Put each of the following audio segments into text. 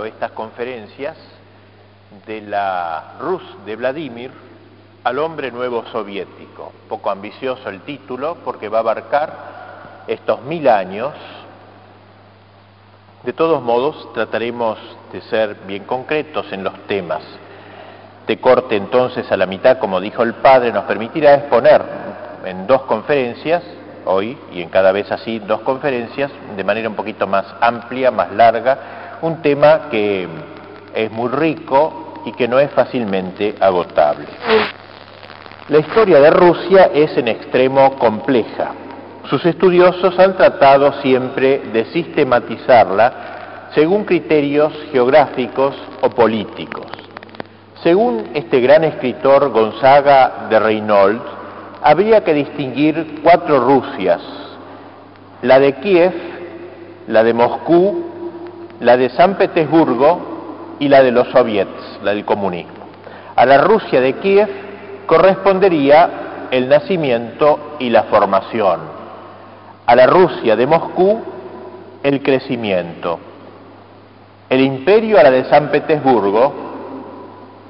titulado estas conferencias de la Rus de Vladimir al hombre nuevo soviético. Poco ambicioso el título porque va a abarcar estos mil años. De todos modos, trataremos de ser bien concretos en los temas. De corte entonces a la mitad, como dijo el padre, nos permitirá exponer en dos conferencias, hoy y en cada vez así dos conferencias, de manera un poquito más amplia, más larga, un tema que es muy rico y que no es fácilmente agotable. La historia de Rusia es en extremo compleja. Sus estudiosos han tratado siempre de sistematizarla según criterios geográficos o políticos. Según este gran escritor Gonzaga de Reynolds, habría que distinguir cuatro Rusias, la de Kiev, la de Moscú, la de San Petersburgo y la de los soviets, la del comunismo. A la Rusia de Kiev correspondería el nacimiento y la formación. A la Rusia de Moscú, el crecimiento. El imperio a la de San Petersburgo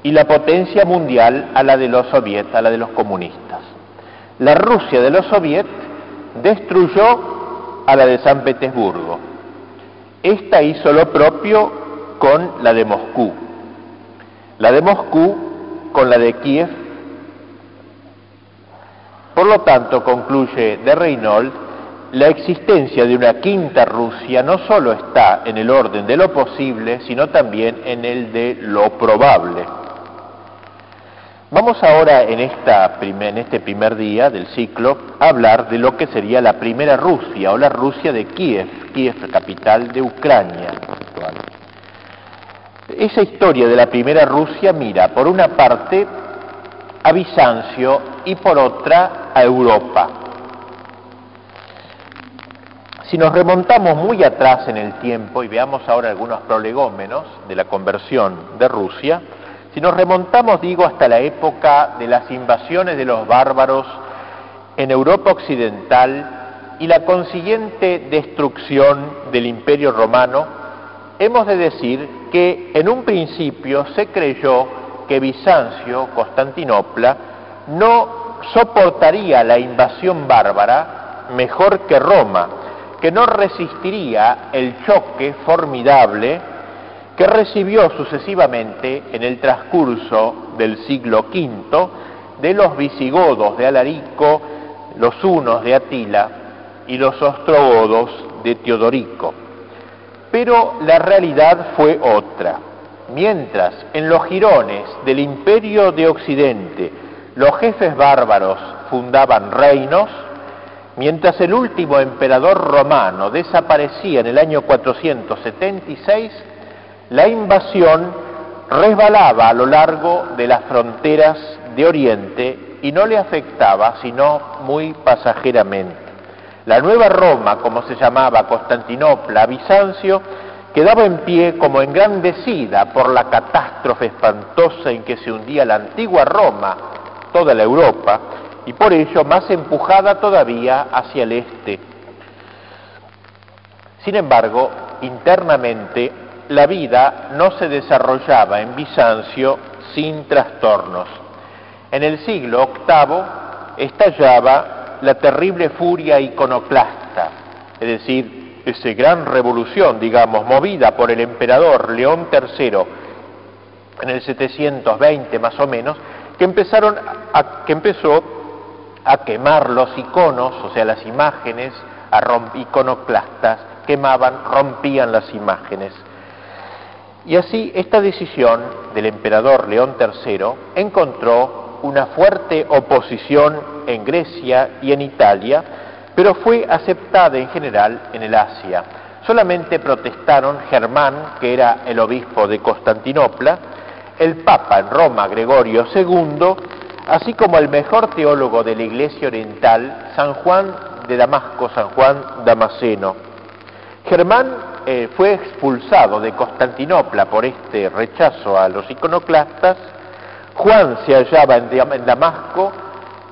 y la potencia mundial a la de los soviets, a la de los comunistas. La Rusia de los soviets destruyó a la de San Petersburgo. Esta hizo lo propio con la de Moscú. La de Moscú con la de Kiev por lo tanto, concluye de Reynolds, la existencia de una quinta Rusia no solo está en el orden de lo posible, sino también en el de lo probable. Vamos ahora en, este primer día del ciclo a hablar de lo que sería la primera Rusia o la Rusia de Kiev, Kiev capital de Ucrania actual. Esa historia de la primera Rusia mira, por una parte, a Bizancio y por otra a Europa. Si nos remontamos muy atrás en el tiempo y veamos ahora algunos prolegómenos de la conversión de Rusia, si nos remontamos, digo, hasta la época de las invasiones de los bárbaros en Europa Occidental y la consiguiente destrucción del Imperio Romano, hemos de decir que en un principio se creyó que Bizancio, Constantinopla, no soportaría la invasión bárbara mejor que Roma, que no resistiría el choque formidable que recibió sucesivamente en el transcurso del siglo V de los visigodos de Alarico, los hunos de Atila y los ostrogodos de Teodorico. Pero la realidad fue otra. Mientras en los jirones del imperio de Occidente los jefes bárbaros fundaban reinos, mientras el último emperador romano desaparecía en el año 476, la invasión resbalaba a lo largo de las fronteras de Oriente y no le afectaba sino muy pasajeramente. La nueva Roma, como se llamaba Constantinopla, Bizancio, quedaba en pie como engrandecida por la catástrofe espantosa en que se hundía la antigua Roma, toda la Europa, y por ello más empujada todavía hacia el este. Sin embargo, internamente la vida no se desarrollaba en Bizancio sin trastornos. En el siglo VIII estallaba la terrible furia iconoclasta, es decir, esa gran revolución, digamos, movida por el emperador León III en el 720 más o menos, que, empezaron a, que empezó a quemar los iconos, o sea, las imágenes, a iconoclastas, quemaban, rompían las imágenes. Y así esta decisión del emperador León III encontró una fuerte oposición en Grecia y en Italia, pero fue aceptada en general en el Asia. Solamente protestaron Germán, que era el obispo de Constantinopla, el Papa en Roma, Gregorio II, así como el mejor teólogo de la Iglesia Oriental, San Juan de Damasco, San Juan Damasceno. Germán eh, fue expulsado de Constantinopla por este rechazo a los iconoclastas, Juan se hallaba en Damasco,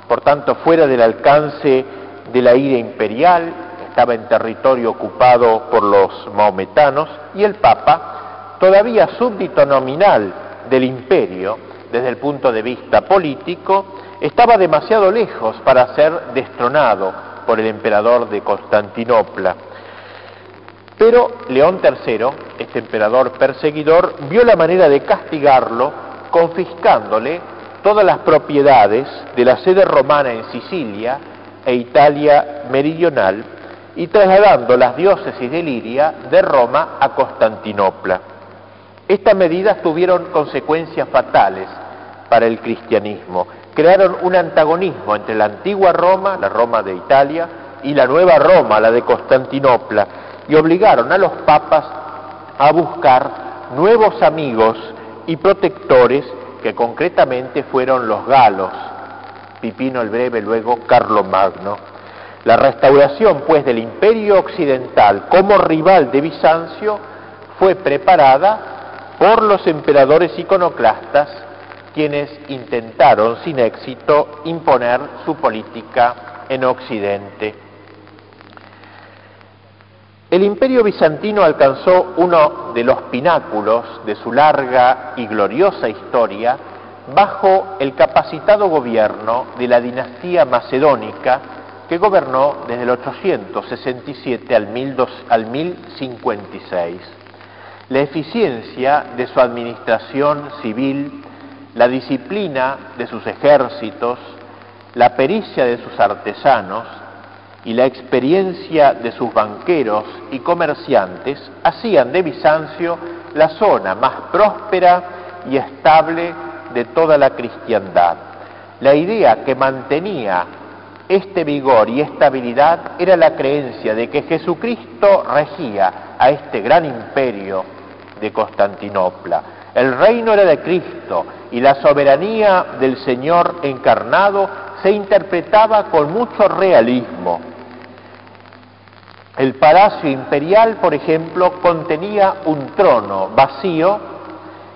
por tanto fuera del alcance de la ira imperial, estaba en territorio ocupado por los maometanos y el Papa todavía súbdito nominal del imperio desde el punto de vista político, estaba demasiado lejos para ser destronado por el emperador de Constantinopla. Pero León III, este emperador perseguidor, vio la manera de castigarlo confiscándole todas las propiedades de la sede romana en Sicilia e Italia meridional y trasladando las diócesis de Liria de Roma a Constantinopla. Estas medidas tuvieron consecuencias fatales para el cristianismo. Crearon un antagonismo entre la antigua Roma, la Roma de Italia, y la nueva Roma, la de Constantinopla, y obligaron a los papas a buscar nuevos amigos y protectores que concretamente fueron los galos, Pipino el Breve, luego Magno. La restauración, pues, del imperio occidental como rival de Bizancio fue preparada por los emperadores iconoclastas, quienes intentaron sin éxito imponer su política en Occidente. El imperio bizantino alcanzó uno de los pináculos de su larga y gloriosa historia bajo el capacitado gobierno de la dinastía macedónica que gobernó desde el 867 al, 1056. La eficiencia de su administración civil, la disciplina de sus ejércitos, la pericia de sus artesanos y la experiencia de sus banqueros y comerciantes hacían de Bizancio la zona más próspera y estable de toda la cristiandad. La idea que mantenía este vigor y estabilidad era la creencia de que Jesucristo regía a este gran imperio de Constantinopla. El reino era de Cristo y la soberanía del Señor encarnado se interpretaba con mucho realismo. El palacio imperial, por ejemplo, contenía un trono vacío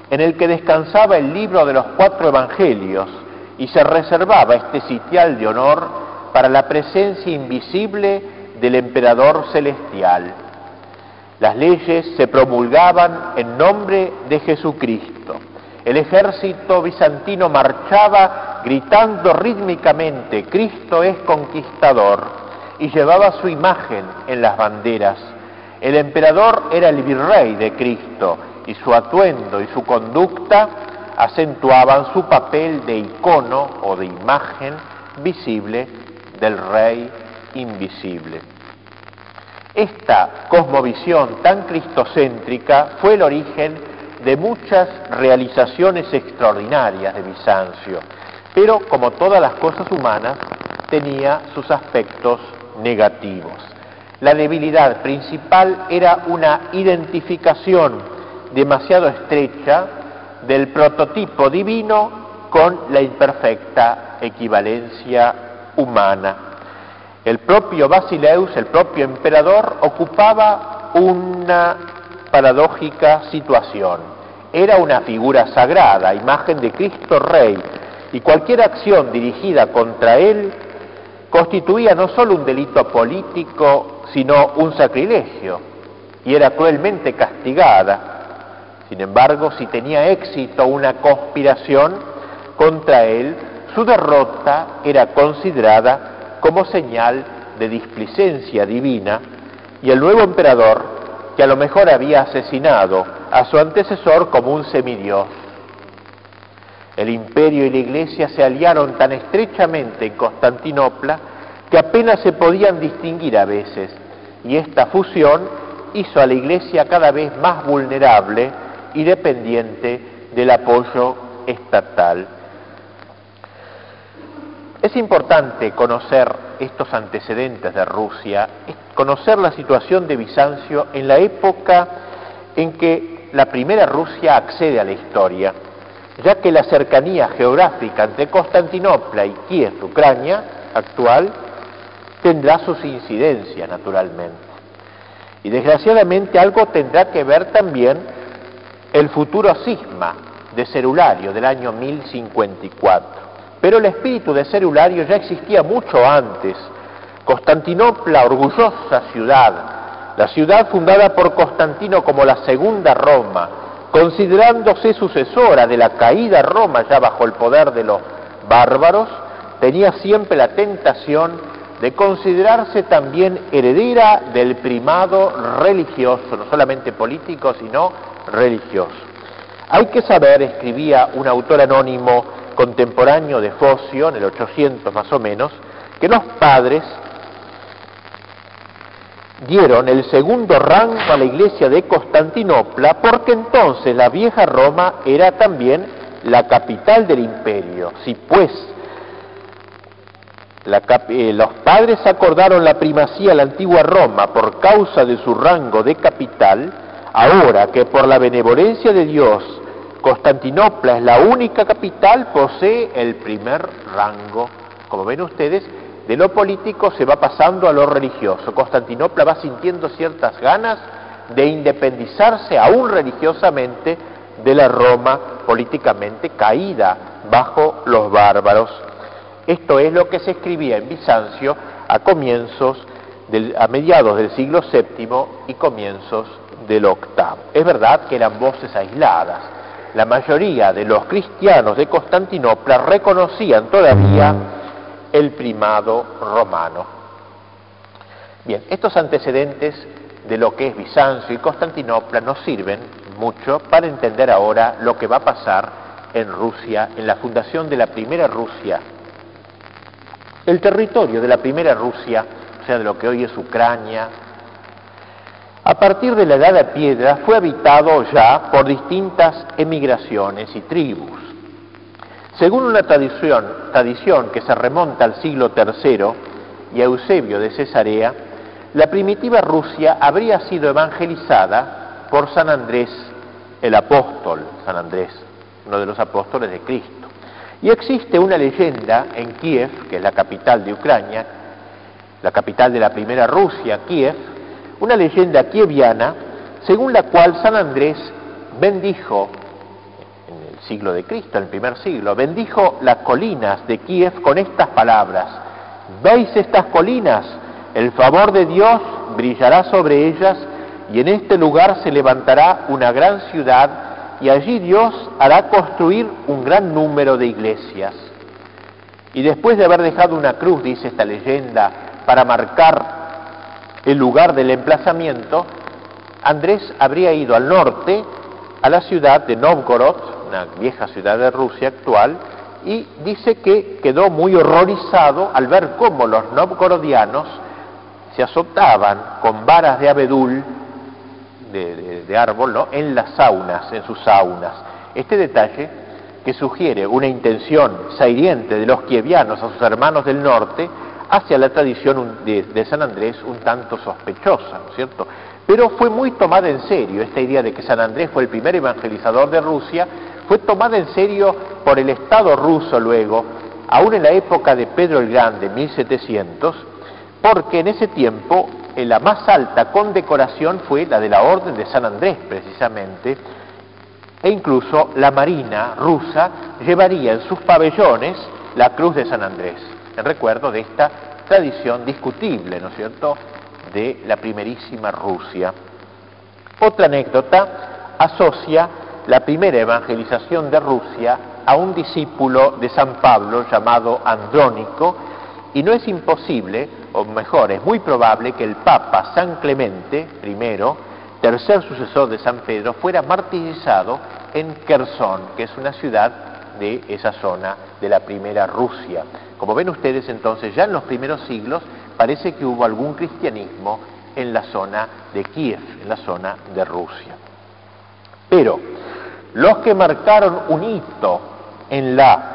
en el que descansaba el libro de los cuatro evangelios y se reservaba este sitial de honor para la presencia invisible del emperador celestial. Las leyes se promulgaban en nombre de Jesucristo. El ejército bizantino marchaba gritando rítmicamente, Cristo es conquistador, y llevaba su imagen en las banderas. El emperador era el virrey de Cristo y su atuendo y su conducta acentuaban su papel de icono o de imagen visible del rey invisible. Esta cosmovisión tan cristocéntrica fue el origen de muchas realizaciones extraordinarias de Bizancio, pero como todas las cosas humanas, tenía sus aspectos negativos. La debilidad principal era una identificación demasiado estrecha del prototipo divino con la imperfecta equivalencia humana. El propio Basileus, el propio emperador, ocupaba una paradójica situación. Era una figura sagrada, imagen de Cristo Rey, y cualquier acción dirigida contra él constituía no solo un delito político, sino un sacrilegio, y era cruelmente castigada. Sin embargo, si tenía éxito una conspiración contra él, su derrota era considerada como señal de displicencia divina y el nuevo emperador, que a lo mejor había asesinado a su antecesor como un semidios. El imperio y la iglesia se aliaron tan estrechamente en Constantinopla que apenas se podían distinguir a veces, y esta fusión hizo a la iglesia cada vez más vulnerable y dependiente del apoyo estatal. Es importante conocer estos antecedentes de Rusia, conocer la situación de Bizancio en la época en que la primera Rusia accede a la historia, ya que la cercanía geográfica entre Constantinopla y Kiev, Ucrania actual, tendrá sus incidencias naturalmente. Y desgraciadamente algo tendrá que ver también el futuro cisma de Cerulario del año 1054. Pero el espíritu de Cerulario ya existía mucho antes. Constantinopla, orgullosa ciudad, la ciudad fundada por Constantino como la segunda Roma, considerándose sucesora de la caída Roma ya bajo el poder de los bárbaros, tenía siempre la tentación de considerarse también heredera del primado religioso, no solamente político, sino religioso. Hay que saber, escribía un autor anónimo contemporáneo de Focio, en el 800 más o menos, que los padres dieron el segundo rango a la iglesia de Constantinopla porque entonces la vieja Roma era también la capital del imperio. Si pues eh, los padres acordaron la primacía a la antigua Roma por causa de su rango de capital, ahora que por la benevolencia de Dios Constantinopla es la única capital, posee el primer rango. Como ven ustedes, de lo político se va pasando a lo religioso. Constantinopla va sintiendo ciertas ganas de independizarse aún religiosamente de la Roma políticamente caída bajo los bárbaros. Esto es lo que se escribía en Bizancio a comienzos, a mediados del siglo VII y comienzos del VIII. Es verdad que eran voces aisladas. La mayoría de los cristianos de Constantinopla reconocían todavía el primado romano. Bien, estos antecedentes de lo que es Bizancio y Constantinopla nos sirven mucho para entender ahora lo que va a pasar en Rusia, en la fundación de la primera Rusia. El territorio de la primera Rusia, o sea, de lo que hoy es Ucrania, a partir de la Edad de Piedra fue habitado ya por distintas emigraciones y tribus. Según una tradición, tradición que se remonta al siglo III y a Eusebio de Cesarea, la primitiva Rusia habría sido evangelizada por San Andrés el apóstol, San Andrés, uno de los apóstoles de Cristo. Y existe una leyenda en Kiev, que es la capital de Ucrania, la capital de la primera Rusia, Kiev, una leyenda kieviana según la cual San Andrés bendijo siglo de Cristo, el primer siglo, bendijo las colinas de Kiev con estas palabras, ¿veis estas colinas? El favor de Dios brillará sobre ellas y en este lugar se levantará una gran ciudad y allí Dios hará construir un gran número de iglesias. Y después de haber dejado una cruz, dice esta leyenda, para marcar el lugar del emplazamiento, Andrés habría ido al norte, a la ciudad de Novgorod, una vieja ciudad de Rusia actual, y dice que quedó muy horrorizado al ver cómo los novgorodianos se azotaban con varas de abedul, de, árbol, ¿no? en las saunas, en sus saunas. Este detalle que sugiere una intención sairiente de los kievianos a sus hermanos del norte hacia la tradición de, de San Andrés un tanto sospechosa, ¿no es cierto? Pero fue muy tomada en serio esta idea de que San Andrés fue el primer evangelizador de Rusia fue tomada en serio por el Estado ruso luego, aún en la época de Pedro el Grande, 1700, porque en ese tiempo eh, la más alta condecoración fue la de la Orden de San Andrés, precisamente, e incluso la Marina rusa llevaría en sus pabellones la Cruz de San Andrés, en recuerdo de esta tradición discutible, ¿no es cierto?, de la primerísima Rusia. Otra anécdota asocia la primera evangelización de Rusia a un discípulo de San Pablo llamado Andrónico, y no es imposible, o mejor, es muy probable que el Papa San Clemente I, tercer sucesor de San Pedro, fuera martirizado en Kherson, que es una ciudad de esa zona de la primera Rusia. Como ven ustedes entonces, ya en los primeros siglos parece que hubo algún cristianismo en la zona de Kiev, en la zona de Rusia. Pero los que marcaron un hito en la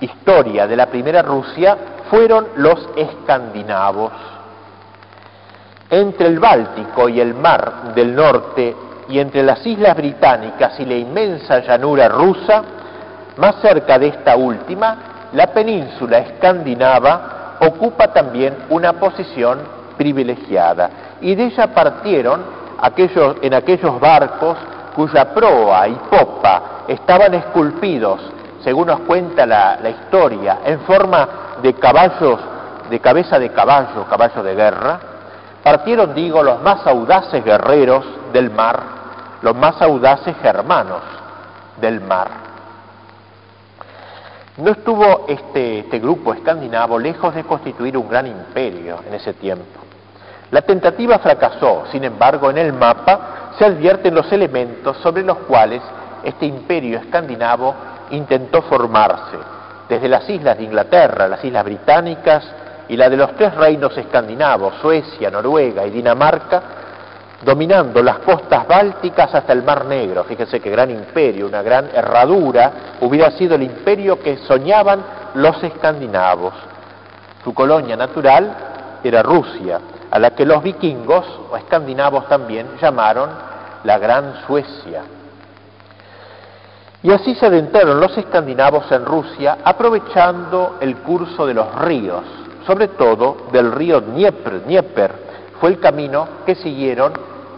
historia de la primera Rusia fueron los escandinavos. Entre el Báltico y el Mar del Norte y entre las islas británicas y la inmensa llanura rusa, más cerca de esta última, la península escandinava ocupa también una posición privilegiada y de ella partieron aquellos, en aquellos barcos cuya proa y popa estaban esculpidos, según nos cuenta la, historia, en forma de caballos, de cabeza de caballo, caballo de guerra, partieron, digo, los más audaces guerreros del mar, los más audaces germanos del mar. No estuvo este, este grupo escandinavo lejos de constituir un gran imperio en ese tiempo. La tentativa fracasó, sin embargo, en el mapa se advierten los elementos sobre los cuales este imperio escandinavo intentó formarse, desde las islas de Inglaterra, las islas británicas y la de los tres reinos escandinavos, Suecia, Noruega y Dinamarca, dominando las costas bálticas hasta el Mar Negro. Fíjense qué gran imperio, una gran herradura hubiera sido el imperio que soñaban los escandinavos. Su colonia natural era Rusia, a la que los vikingos o escandinavos también llamaron la Gran Suecia. Y así se adentraron los escandinavos en Rusia aprovechando el curso de los ríos, sobre todo del río Dnieper. Dnieper fue el camino que siguieron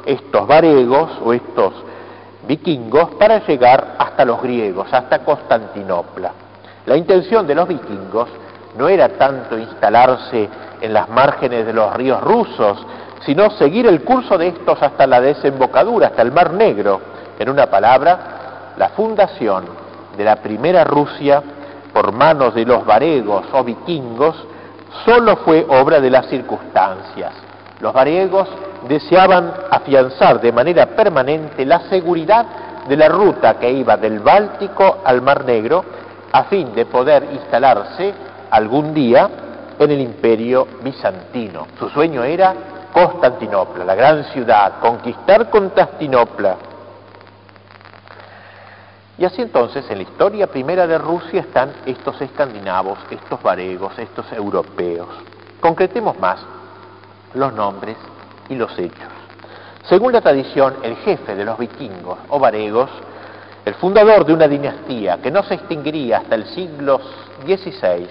estos varegos o estos vikingos para llegar hasta los griegos, hasta Constantinopla. La intención de los vikingos no era tanto instalarse en las márgenes de los ríos rusos, sino seguir el curso de estos hasta la desembocadura, hasta el Mar Negro. En una palabra, la fundación de la primera Rusia por manos de los varegos o vikingos solo fue obra de las circunstancias. Los varegos deseaban afianzar de manera permanente la seguridad de la ruta que iba del Báltico al Mar Negro a fin de poder instalarse algún día en el imperio bizantino. Su sueño era Constantinopla, la gran ciudad, conquistar Constantinopla y así entonces en la historia primera de Rusia están estos escandinavos, estos varegos, estos europeos. Concretemos más los nombres y los hechos. Según la tradición, el jefe de los vikingos o varegos, el fundador de una dinastía que no se extinguiría hasta el siglo XVI,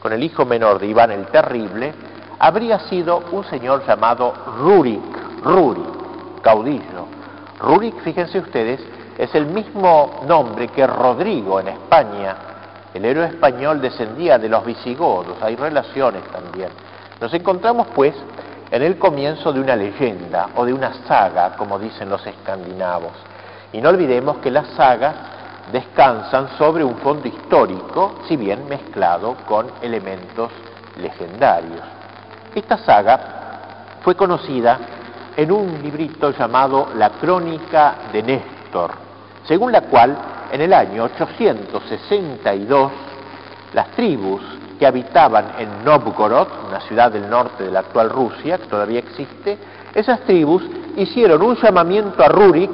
con el hijo menor de Iván el Terrible, habría sido un señor llamado Rurik, Rurik, caudillo. Rurik, fíjense ustedes, es el mismo nombre que Rodrigo en España. El héroe español descendía de los visigodos, hay relaciones también. Nos encontramos pues en el comienzo de una leyenda o de una saga, como dicen los escandinavos. Y no olvidemos que las sagas descansan sobre un fondo histórico, si bien mezclado con elementos legendarios. Esta saga fue conocida en un librito llamado La Crónica de Néstor, según la cual en el año 862 las tribus que habitaban en Novgorod, una ciudad del norte de la actual Rusia, que todavía existe, esas tribus hicieron un llamamiento a Rurik,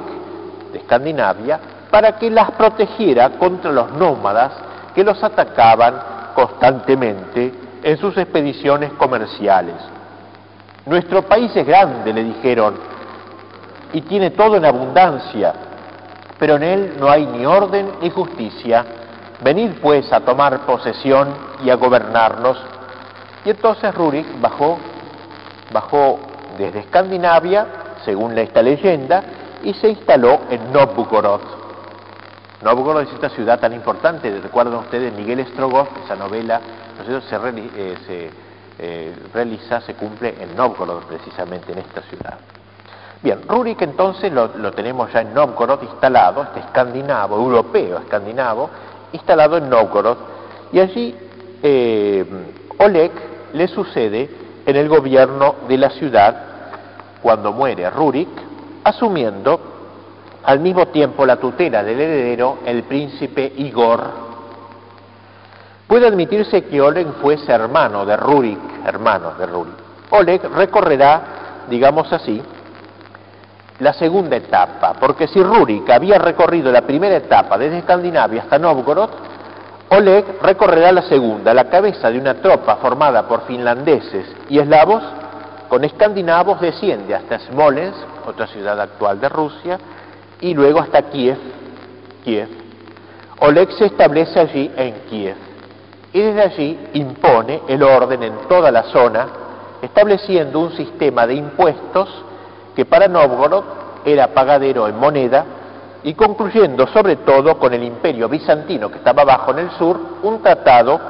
de Escandinavia, para que las protegiera contra los nómadas que los atacaban constantemente en sus expediciones comerciales. Nuestro país es grande, le dijeron, y tiene todo en abundancia, pero en él no hay ni orden ni justicia. Venid pues a tomar posesión y a gobernarnos. Y entonces Rurik bajó, bajó desde Escandinavia, según esta leyenda, y se instaló en Novgorod. Novgorod es esta ciudad tan importante, recuerdan ustedes Miguel Strogoff, esa novela, ¿no se, eh, eh, realiza, se cumple en Novgorod precisamente, en esta ciudad. Bien, Rurik entonces lo, tenemos ya en Novgorod instalado, este escandinavo, europeo escandinavo, instalado en Novgorod, y allí eh, Oleg le sucede en el gobierno de la ciudad cuando muere Rurik, asumiendo al mismo tiempo la tutela del heredero, el príncipe Igor. Puede admitirse que Oleg fuese hermano de Rurik, hermano de Rurik. Oleg recorrerá, digamos así, la segunda etapa, porque si Rurik había recorrido la primera etapa desde Escandinavia hasta Novgorod, Oleg recorrerá la segunda, la cabeza de una tropa formada por finlandeses y eslavos, con escandinavos desciende hasta Smolensk, otra ciudad actual de Rusia, y luego hasta Kiev, Kiev. Oleg se establece allí en Kiev y desde allí impone el orden en toda la zona, estableciendo un sistema de impuestos que para Novgorod era pagadero en moneda y concluyendo sobre todo con el imperio bizantino que estaba abajo en el sur, un tratado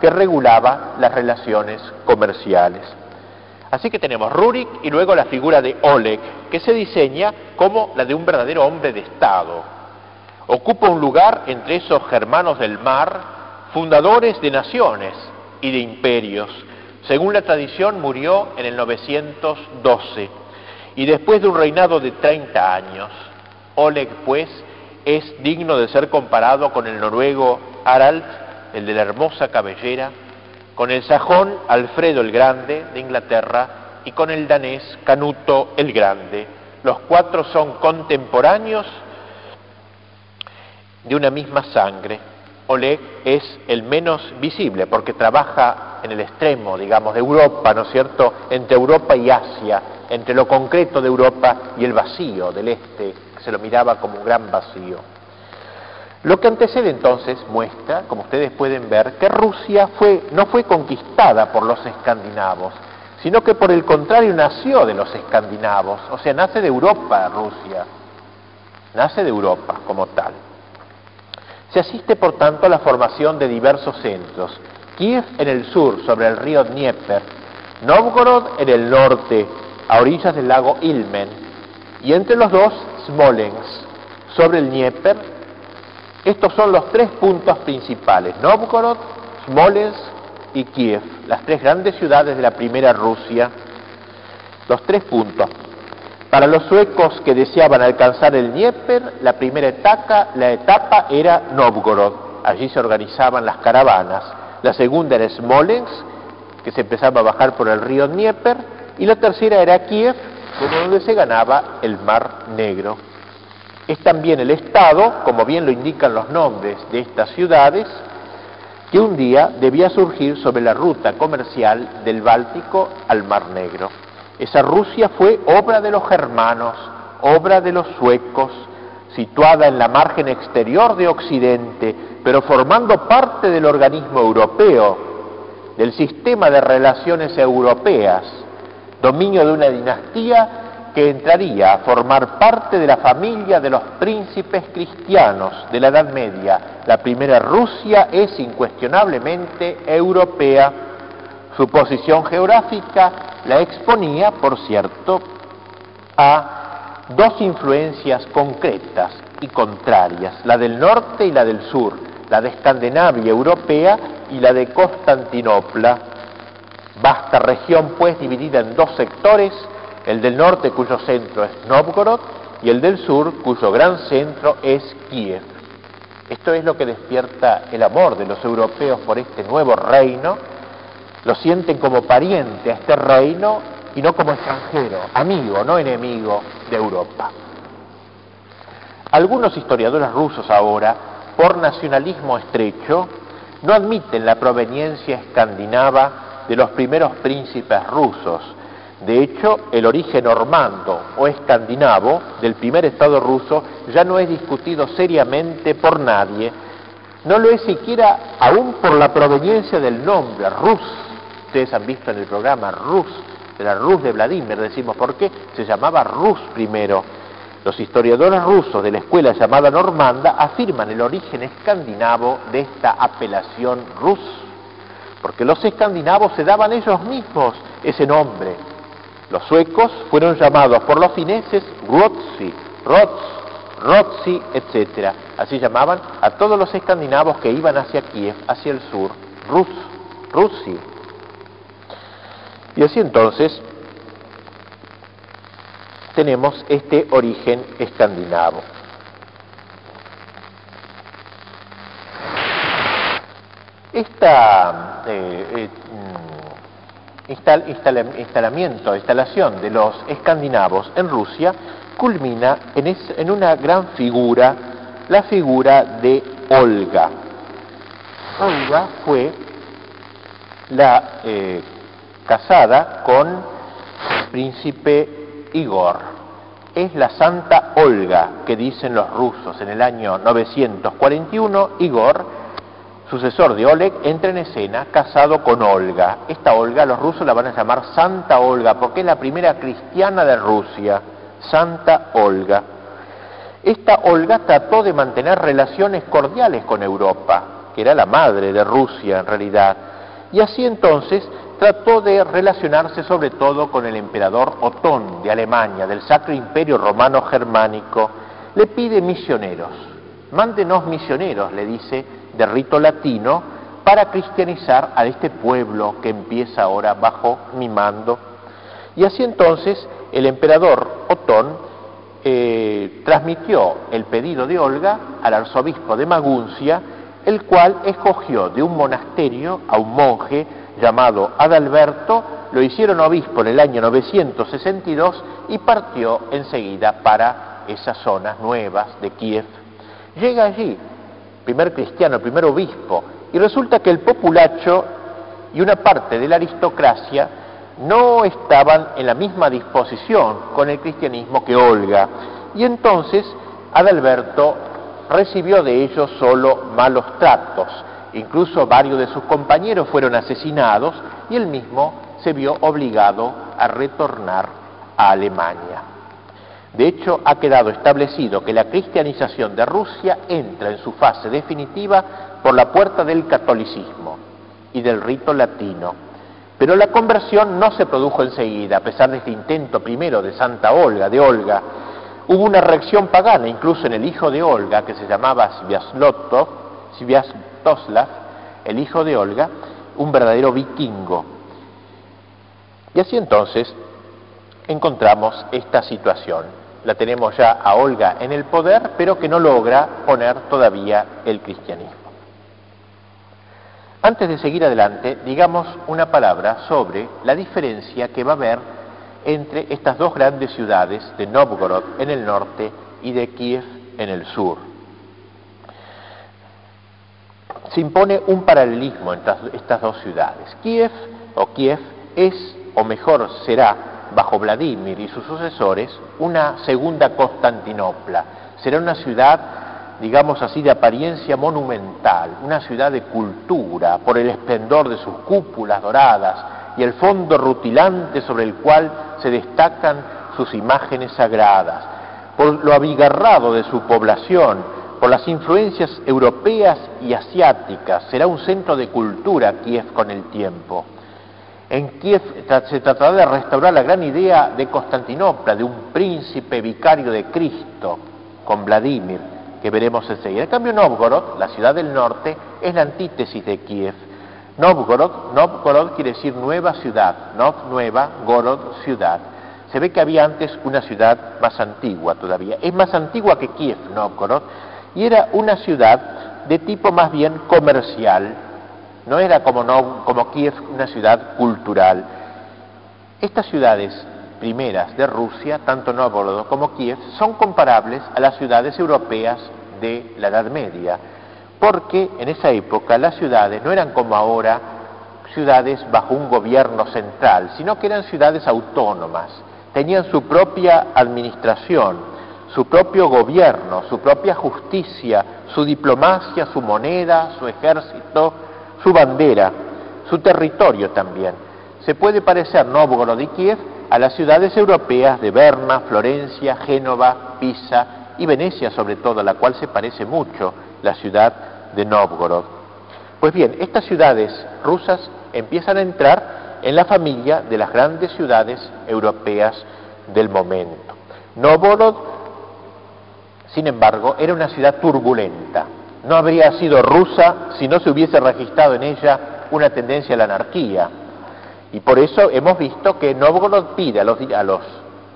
que regulaba las relaciones comerciales. Así que tenemos Rurik y luego la figura de Oleg, que se diseña como la de un verdadero hombre de Estado. Ocupa un lugar entre esos germanos del mar, fundadores de naciones y de imperios. Según la tradición, murió en el 912 y después de un reinado de 30 años. Oleg, pues, es digno de ser comparado con el noruego Harald, el de la hermosa cabellera, con el sajón Alfredo el Grande de Inglaterra y con el danés Canuto el Grande. Los cuatro son contemporáneos de una misma sangre. Oleg es el menos visible porque trabaja en el extremo, digamos, de Europa, ¿no es cierto?, entre Europa y Asia, entre lo concreto de Europa y el vacío del este, que se lo miraba como un gran vacío. Lo que antecede entonces muestra, como ustedes pueden ver, que Rusia fue, no fue conquistada por los escandinavos, sino que por el contrario nació de los escandinavos, o sea, nace de Europa Rusia, nace de Europa como tal. Se asiste, por tanto, a la formación de diversos centros. Kiev en el sur, sobre el río Dnieper, Novgorod en el norte, a orillas del lago Ilmen, y entre los dos, Smolensk, sobre el Dnieper. Estos son los tres puntos principales, Novgorod, Smolensk y Kiev, las tres grandes ciudades de la primera Rusia. Los tres puntos. Para los suecos que deseaban alcanzar el Dnieper, la primera etapa, la etapa era Novgorod. Allí se organizaban las caravanas. La segunda era Smolensk, que se empezaba a bajar por el río Dnieper. Y la tercera era Kiev, donde se ganaba el Mar Negro. Es también el Estado, como bien lo indican los nombres de estas ciudades, que un día debía surgir sobre la ruta comercial del Báltico al Mar Negro. Esa Rusia fue obra de los germanos, obra de los suecos, situada en la margen exterior de Occidente, pero formando parte del organismo europeo, del sistema de relaciones europeas, dominio de una dinastía que entraría a formar parte de la familia de los príncipes cristianos de la Edad Media. La primera Rusia es incuestionablemente europea. Su posición geográfica la exponía, por cierto, a dos influencias concretas y contrarias, la del norte y la del sur, la de Escandinavia europea y la de Constantinopla. Vasta región, pues, dividida en dos sectores, el del norte cuyo centro es Novgorod y el del sur cuyo gran centro es Kiev. Esto es lo que despierta el amor de los europeos por este nuevo reino, lo sienten como pariente a este reino y no como extranjero, amigo, no enemigo de Europa. Algunos historiadores rusos ahora, por nacionalismo estrecho, no admiten la proveniencia escandinava de los primeros príncipes rusos. De hecho, el origen normando o escandinavo del primer Estado ruso ya no es discutido seriamente por nadie, no lo es siquiera aún por la proveniencia del nombre, Rus, ustedes han visto en el programa Rus, la Rus de Vladimir, decimos, ¿por qué? Se llamaba Rus primero. Los historiadores rusos de la escuela llamada normanda afirman el origen escandinavo de esta apelación Rus, porque los escandinavos se daban ellos mismos ese nombre. Los suecos fueron llamados por los fineses Ruotsi, Rots, Rotsi, etc. Así llamaban a todos los escandinavos que iban hacia Kiev, hacia el sur, Rus, Russi. Y así entonces tenemos este origen escandinavo. Esta eh, eh, instalamiento, instalación de los escandinavos en Rusia culmina en, una gran figura, la figura de Olga. Olga fue la eh, casada con el príncipe Igor. Es la Santa Olga que dicen los rusos. En el año 941, Igor, sucesor de Oleg, entra en escena casado con Olga. Esta Olga los rusos la van a llamar Santa Olga porque es la primera cristiana de Rusia. Santa Olga. Esta Olga trató de mantener relaciones cordiales con Europa, que era la madre de Rusia en realidad, y así entonces trató de relacionarse sobre todo con el emperador Otón de Alemania, del Sacro Imperio Romano Germánico, le pide misioneros. Mándenos misioneros, le dice, de rito latino, para cristianizar a este pueblo que empieza ahora bajo mi mando. Y así entonces el emperador Otón eh, transmitió el pedido de Olga al arzobispo de Maguncia, el cual escogió de un monasterio a un monje llamado Adalberto, lo hicieron obispo en el año 962 y partió enseguida para esas zonas nuevas de Kiev. Llega allí, primer cristiano, primer obispo, y resulta que el populacho y una parte de la aristocracia no estaban en la misma disposición con el cristianismo que Olga, y entonces Adalberto recibió de ellos solo malos tratos, incluso varios de sus compañeros fueron asesinados y él mismo se vio obligado a retornar a Alemania. De hecho, ha quedado establecido que la cristianización de Rusia entra en su fase definitiva por la puerta del catolicismo y del rito latino. Pero la conversión no se produjo enseguida, a pesar de este intento primero de Santa Olga, de Olga. Hubo una reacción pagana, incluso en el hijo de Olga, que se llamaba Sviatoslav, el hijo de Olga, un verdadero vikingo. Y así entonces encontramos esta situación. La tenemos ya a Olga en el poder, pero que no logra poner todavía el cristianismo. Antes de seguir adelante, digamos una palabra sobre la diferencia que va a haber entre estas dos grandes ciudades de Novgorod en el norte y de Kiev en el sur. Se impone un paralelismo entre estas dos ciudades. Kiev o Kiev es, o mejor será, bajo Vladimir y sus sucesores, una segunda Constantinopla. Será una ciudad digamos así, de apariencia monumental, una ciudad de cultura, por el esplendor de sus cúpulas doradas y el fondo rutilante sobre el cual se destacan sus imágenes sagradas, por lo abigarrado de su población, por las influencias europeas y asiáticas, será un centro de cultura Kiev con el tiempo. En Kiev se tratará de restaurar la gran idea de Constantinopla, de un príncipe vicario de Cristo, con Vladimir, que veremos enseguida. En cambio, Novgorod, la ciudad del norte, es la antítesis de Kiev. Novgorod, Novgorod quiere decir nueva ciudad, Nov nueva, Gorod ciudad. Se ve que había antes una ciudad más antigua todavía. Es más antigua que Kiev, Novgorod, y era una ciudad de tipo más bien comercial. No era como, como Kiev una ciudad cultural. Estas ciudades primeras de Rusia, tanto Novgorod como Kiev, son comparables a las ciudades europeas de la Edad Media, porque en esa época las ciudades no eran como ahora ciudades bajo un gobierno central, sino que eran ciudades autónomas, tenían su propia administración, su propio gobierno, su propia justicia, su diplomacia, su moneda, su ejército, su bandera, su territorio también. Se puede parecer Novgorod y Kiev a las ciudades europeas de Berna, Florencia, Génova, Pisa y Venecia sobre todo, a la cual se parece mucho la ciudad de Novgorod. Pues bien, estas ciudades rusas empiezan a entrar en la familia de las grandes ciudades europeas del momento. Novgorod, sin embargo, era una ciudad turbulenta. No habría sido rusa si no se hubiese registrado en ella una tendencia a la anarquía, y por eso hemos visto que Novgorod pide a los, a los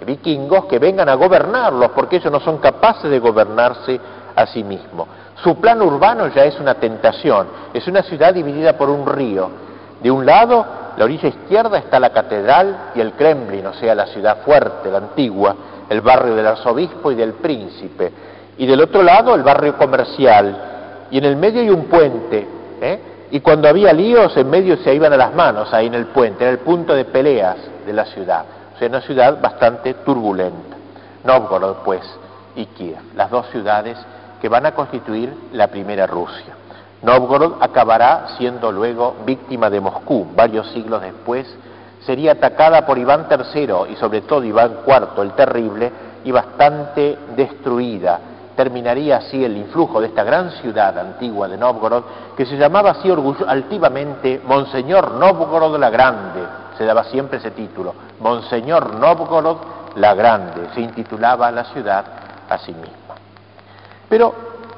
vikingos que vengan a gobernarlos, porque ellos no son capaces de gobernarse a sí mismos. Su plan urbano ya es una tentación, es una ciudad dividida por un río. De un lado, la orilla izquierda está la catedral y el Kremlin, o sea, la ciudad fuerte, la antigua, el barrio del arzobispo y del príncipe. Y del otro lado, el barrio comercial. Y en el medio hay un puente, ¿eh? Y cuando había líos, en medio se iban a las manos ahí en el puente, era el punto de peleas de la ciudad. O sea, una ciudad bastante turbulenta. Novgorod, pues, y Kiev, las dos ciudades que van a constituir la primera Rusia. Novgorod acabará siendo luego víctima de Moscú. Varios siglos después sería atacada por Iván III y sobre todo Iván IV el Terrible y bastante destruida terminaría así el influjo de esta gran ciudad antigua de Novgorod, que se llamaba así altivamente Monseñor Novgorod la Grande, se daba siempre ese título, Monseñor Novgorod la Grande, se intitulaba la ciudad a sí misma. Pero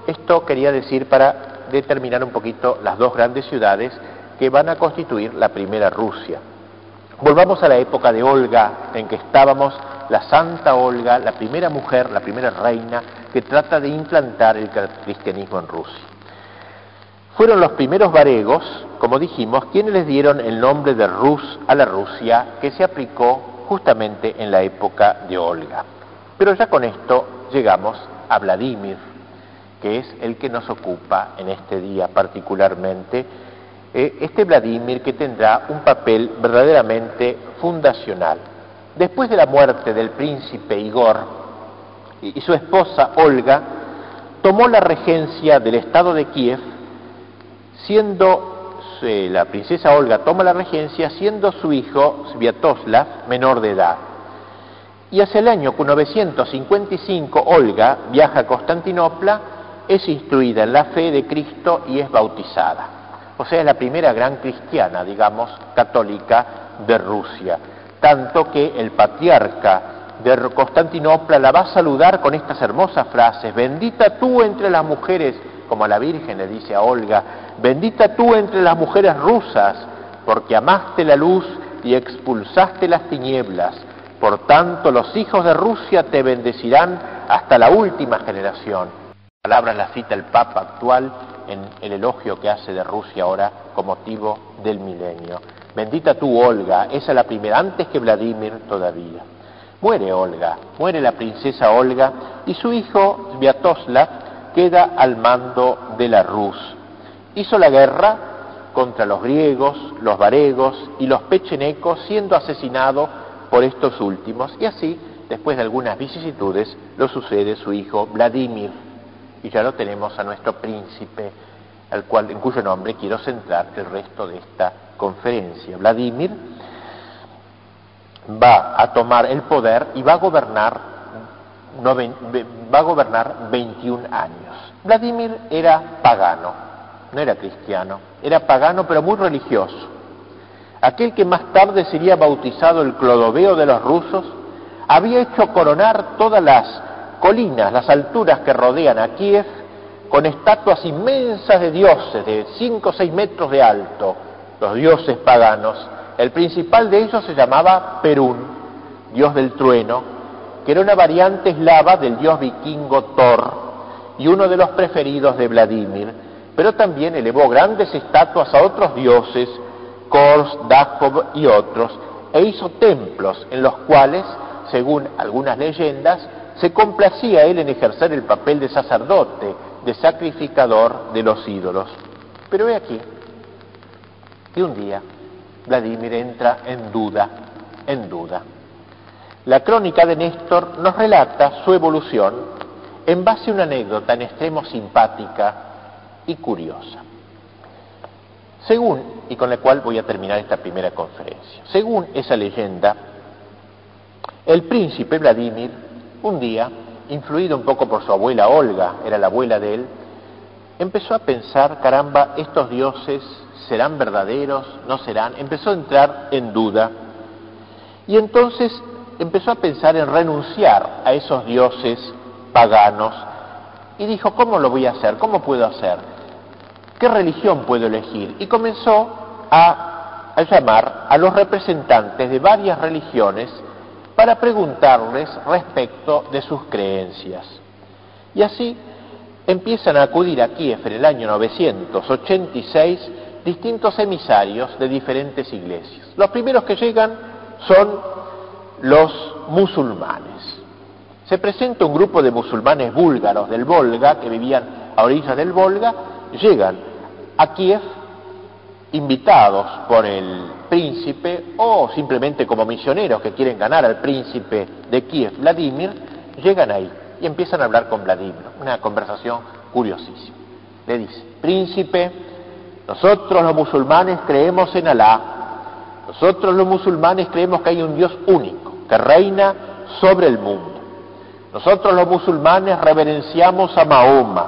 esto quería decir para determinar un poquito las dos grandes ciudades que van a constituir la primera Rusia. Volvamos a la época de Olga, en que estábamos la Santa Olga, la primera mujer, la primera reina que trata de implantar el cristianismo en Rusia. Fueron los primeros varegos, como dijimos, quienes les dieron el nombre de Rus a la Rusia, que se aplicó justamente en la época de Olga. Pero ya con esto llegamos a Vladimir, que es el que nos ocupa en este día particularmente, eh, este Vladimir que tendrá un papel verdaderamente fundacional. Después de la muerte del príncipe Igor y su esposa Olga, tomó la regencia del estado de Kiev, siendo la princesa Olga toma la regencia siendo su hijo Sviatoslav menor de edad. Y hacia el año 955 Olga viaja a Constantinopla, es instruida en la fe de Cristo y es bautizada. O sea, es la primera gran cristiana, digamos, católica de Rusia tanto que el patriarca de Constantinopla la va a saludar con estas hermosas frases, bendita tú entre las mujeres, como a la Virgen le dice a Olga, bendita tú entre las mujeres rusas, porque amaste la luz y expulsaste las tinieblas, por tanto los hijos de Rusia te bendecirán hasta la última generación. Palabras la cita el Papa actual en el elogio que hace de Rusia ahora con motivo del milenio. Bendita tú, Olga, esa es la primera, antes que Vladimir todavía. Muere Olga, muere la princesa Olga y su hijo Sviatoslav queda al mando de la Rus. Hizo la guerra contra los griegos, los varegos y los pechenecos, siendo asesinado por estos últimos, y así, después de algunas vicisitudes, lo sucede su hijo Vladimir, y ya lo tenemos a nuestro príncipe, al cual, en cuyo nombre quiero centrar el resto de esta conferencia. Vladimir va a tomar el poder y va a gobernar, va a gobernar 21 años. Vladimir era pagano, no era cristiano, era pagano pero muy religioso. Aquel que más tarde sería bautizado el Clodoveo de los rusos, había hecho coronar todas las colinas, las alturas que rodean a Kiev, con estatuas inmensas de dioses de 5 o 6 metros de alto, los dioses paganos. El principal de ellos se llamaba Perún, dios del trueno, que era una variante eslava del dios vikingo Thor y uno de los preferidos de Vladimir, pero también elevó grandes estatuas a otros dioses, Kors, Dakov y otros, e hizo templos en los cuales, según algunas leyendas, se complacía él en ejercer el papel de sacerdote, de sacrificador de los ídolos. Pero he aquí y un día Vladimir entra en duda, en duda. La crónica de Néstor nos relata su evolución en base a una anécdota en extremo simpática y curiosa. Según, y con la cual voy a terminar esta primera conferencia, según esa leyenda, el príncipe Vladimir, un día, influido un poco por su abuela Olga, era la abuela de él, empezó a pensar, caramba, estos dioses serán verdaderos, no serán, empezó a entrar en duda y entonces empezó a pensar en renunciar a esos dioses paganos y dijo, ¿cómo lo voy a hacer? ¿Cómo puedo hacer? ¿Qué religión puedo elegir? Y comenzó a, a llamar a los representantes de varias religiones para preguntarles respecto de sus creencias. Y así empiezan a acudir a Kiev en el año 986 distintos emisarios de diferentes iglesias. Los primeros que llegan son los musulmanes. Se presenta un grupo de musulmanes búlgaros del Volga, que vivían a orillas del Volga, llegan a Kiev invitados por el príncipe o simplemente como misioneros que quieren ganar al príncipe de Kiev, Vladimir, llegan ahí y empiezan a hablar con Vladimir, una conversación curiosísima. Le dice, príncipe, nosotros los musulmanes creemos en Alá. Nosotros los musulmanes creemos que hay un Dios único, que reina sobre el mundo. Nosotros los musulmanes reverenciamos a Mahoma.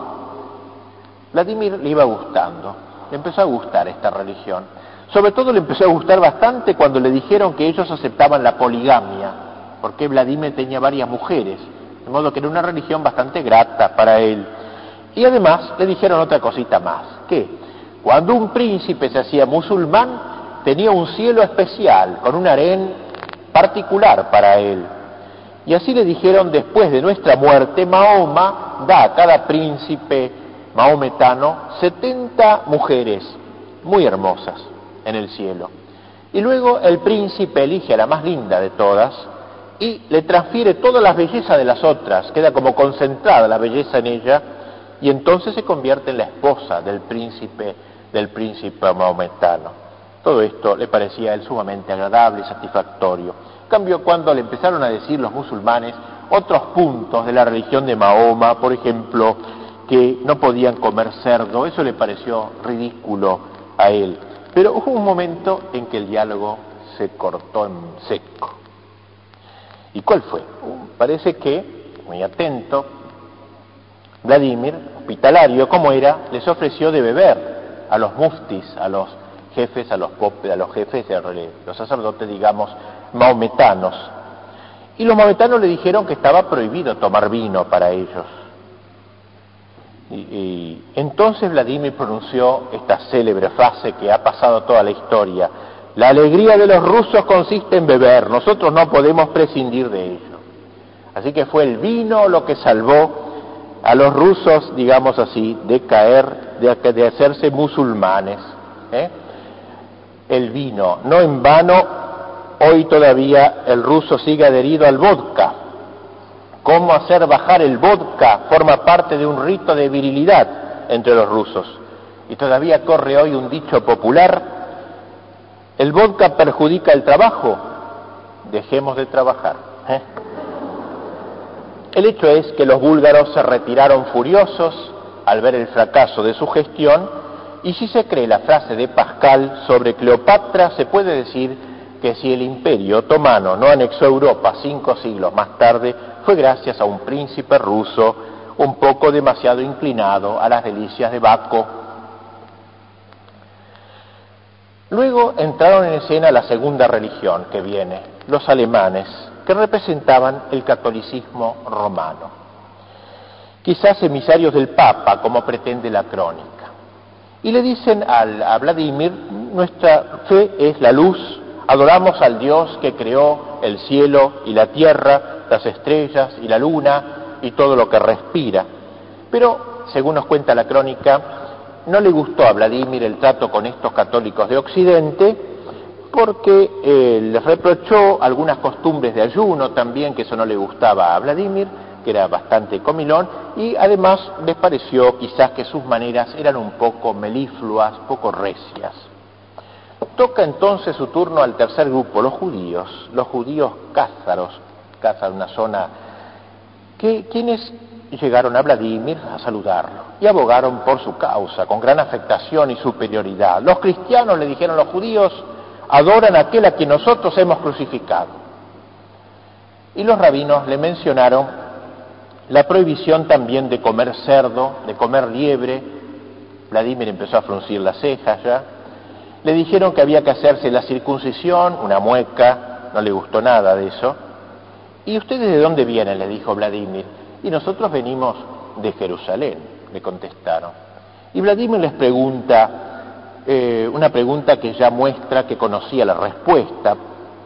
Vladimir le iba gustando, le empezó a gustar esta religión. Sobre todo le empezó a gustar bastante cuando le dijeron que ellos aceptaban la poligamia, porque Vladimir tenía varias mujeres, de modo que era una religión bastante grata para él. Y además le dijeron otra cosita más, que cuando un príncipe se hacía musulmán, tenía un cielo especial, con un harén particular para él. Y así le dijeron, después de nuestra muerte, Mahoma da a cada príncipe maometano 70 mujeres muy hermosas en el cielo. Y luego el príncipe elige a la más linda de todas y le transfiere toda la belleza de las otras, queda como concentrada la belleza en ella, y entonces se convierte en la esposa del príncipe, del príncipe maometano. Todo esto le parecía a él sumamente agradable y satisfactorio. En cambio, cuando le empezaron a decir los musulmanes otros puntos de la religión de Mahoma, por ejemplo, que no podían comer cerdo, eso le pareció ridículo a él. Pero hubo un momento en que el diálogo se cortó en seco. ¿Y cuál fue? Parece que, muy atento, Vladimir, hospitalario como era, les ofreció de beber a los muftis, a los jefes, a los, a los jefes, los sacerdotes, digamos, maometanos. Y los maometanos le dijeron que estaba prohibido tomar vino para ellos. Y, entonces Vladimir pronunció esta célebre frase que ha pasado toda la historia. La alegría de los rusos consiste en beber, nosotros no podemos prescindir de ello. Así que fue el vino lo que salvó a los rusos, digamos así, de caer, de, de hacerse musulmanes. ¿eh? el vino. No en vano, hoy todavía el ruso sigue adherido al vodka. Cómo hacer bajar el vodka forma parte de un rito de virilidad entre los rusos. Y todavía corre hoy un dicho popular, el vodka perjudica el trabajo, dejemos de trabajar. ¿eh? El hecho es que los búlgaros se retiraron furiosos al ver el fracaso de su gestión y si se cree la frase de Pascal sobre Cleopatra, se puede decir que si el imperio otomano no anexó Europa cinco siglos más tarde, fue gracias a un príncipe ruso un poco demasiado inclinado a las delicias de Baco. Luego entraron en escena la segunda religión que viene, los alemanes, que representaban el catolicismo romano. Quizás emisarios del Papa, como pretende la crónica y le dicen a Vladimir, nuestra fe es la luz, adoramos al Dios que creó el cielo y la tierra, las estrellas y la luna y todo lo que respira. Pero, según nos cuenta la crónica, no le gustó a Vladimir el trato con estos católicos de Occidente, porque eh, les reprochó algunas costumbres de ayuno también, que eso no le gustaba a Vladimir, que era bastante comilón, y además les pareció quizás que sus maneras eran un poco melifluas, poco recias. Toca entonces su turno al tercer grupo, los judíos, los judíos cázaros, cázar una zona, que quienes llegaron a Vladimir a saludarlo y abogaron por su causa con gran afectación y superioridad. Los cristianos le dijeron los judíos adoran a aquel a quien nosotros hemos crucificado. Y los rabinos le mencionaron la prohibición también de comer cerdo, de comer liebre. Vladimir empezó a fruncir las cejas ya. Le dijeron que había que hacerse la circuncisión, una mueca, no le gustó nada de eso. ¿Y ustedes de dónde vienen? le dijo Vladimir. Y nosotros venimos de Jerusalén, le contestaron. Y Vladimir les pregunta, eh, una pregunta que ya muestra que conocía la respuesta.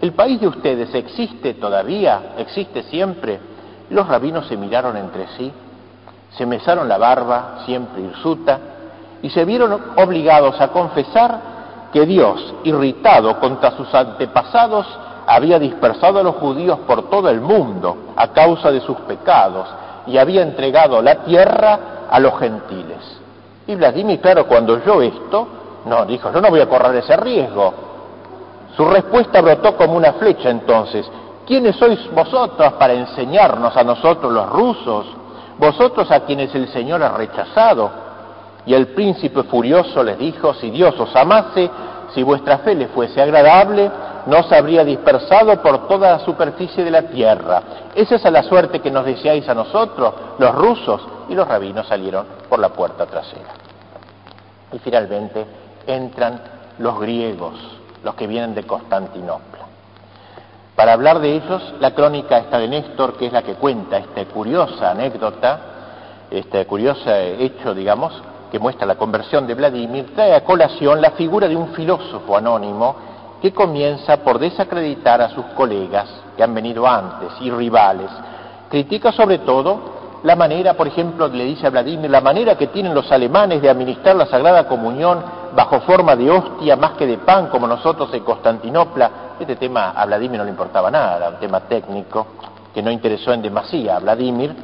¿El país de ustedes existe todavía? ¿Existe siempre? Los rabinos se miraron entre sí, se mesaron la barba, siempre hirsuta, y se vieron obligados a confesar que Dios, irritado contra sus antepasados, había dispersado a los judíos por todo el mundo a causa de sus pecados y había entregado la tierra a los gentiles. Y Vladimir, claro, cuando oyó esto, no, dijo, yo no voy a correr ese riesgo. Su respuesta brotó como una flecha entonces, ¿Quiénes sois vosotros para enseñarnos a nosotros los rusos? Vosotros a quienes el Señor ha rechazado. Y el príncipe furioso les dijo, si Dios os amase, si vuestra fe le fuese agradable, no se habría dispersado por toda la superficie de la tierra. Esa es la suerte que nos deseáis a nosotros, los rusos, y los rabinos salieron por la puerta trasera. Y finalmente entran los griegos, los que vienen de Constantinopla. Para hablar de ellos, la crónica está de Néstor, que es la que cuenta esta curiosa anécdota, este curioso hecho, digamos, que muestra la conversión de Vladimir, trae a colación la figura de un filósofo anónimo que comienza por desacreditar a sus colegas que han venido antes y rivales. Critica sobre todo la manera, por ejemplo, le dice a Vladimir, la manera que tienen los alemanes de administrar la Sagrada Comunión bajo forma de hostia más que de pan, como nosotros en Constantinopla. Este tema a Vladimir no le importaba nada, un tema técnico que no interesó en demasía a Vladimir.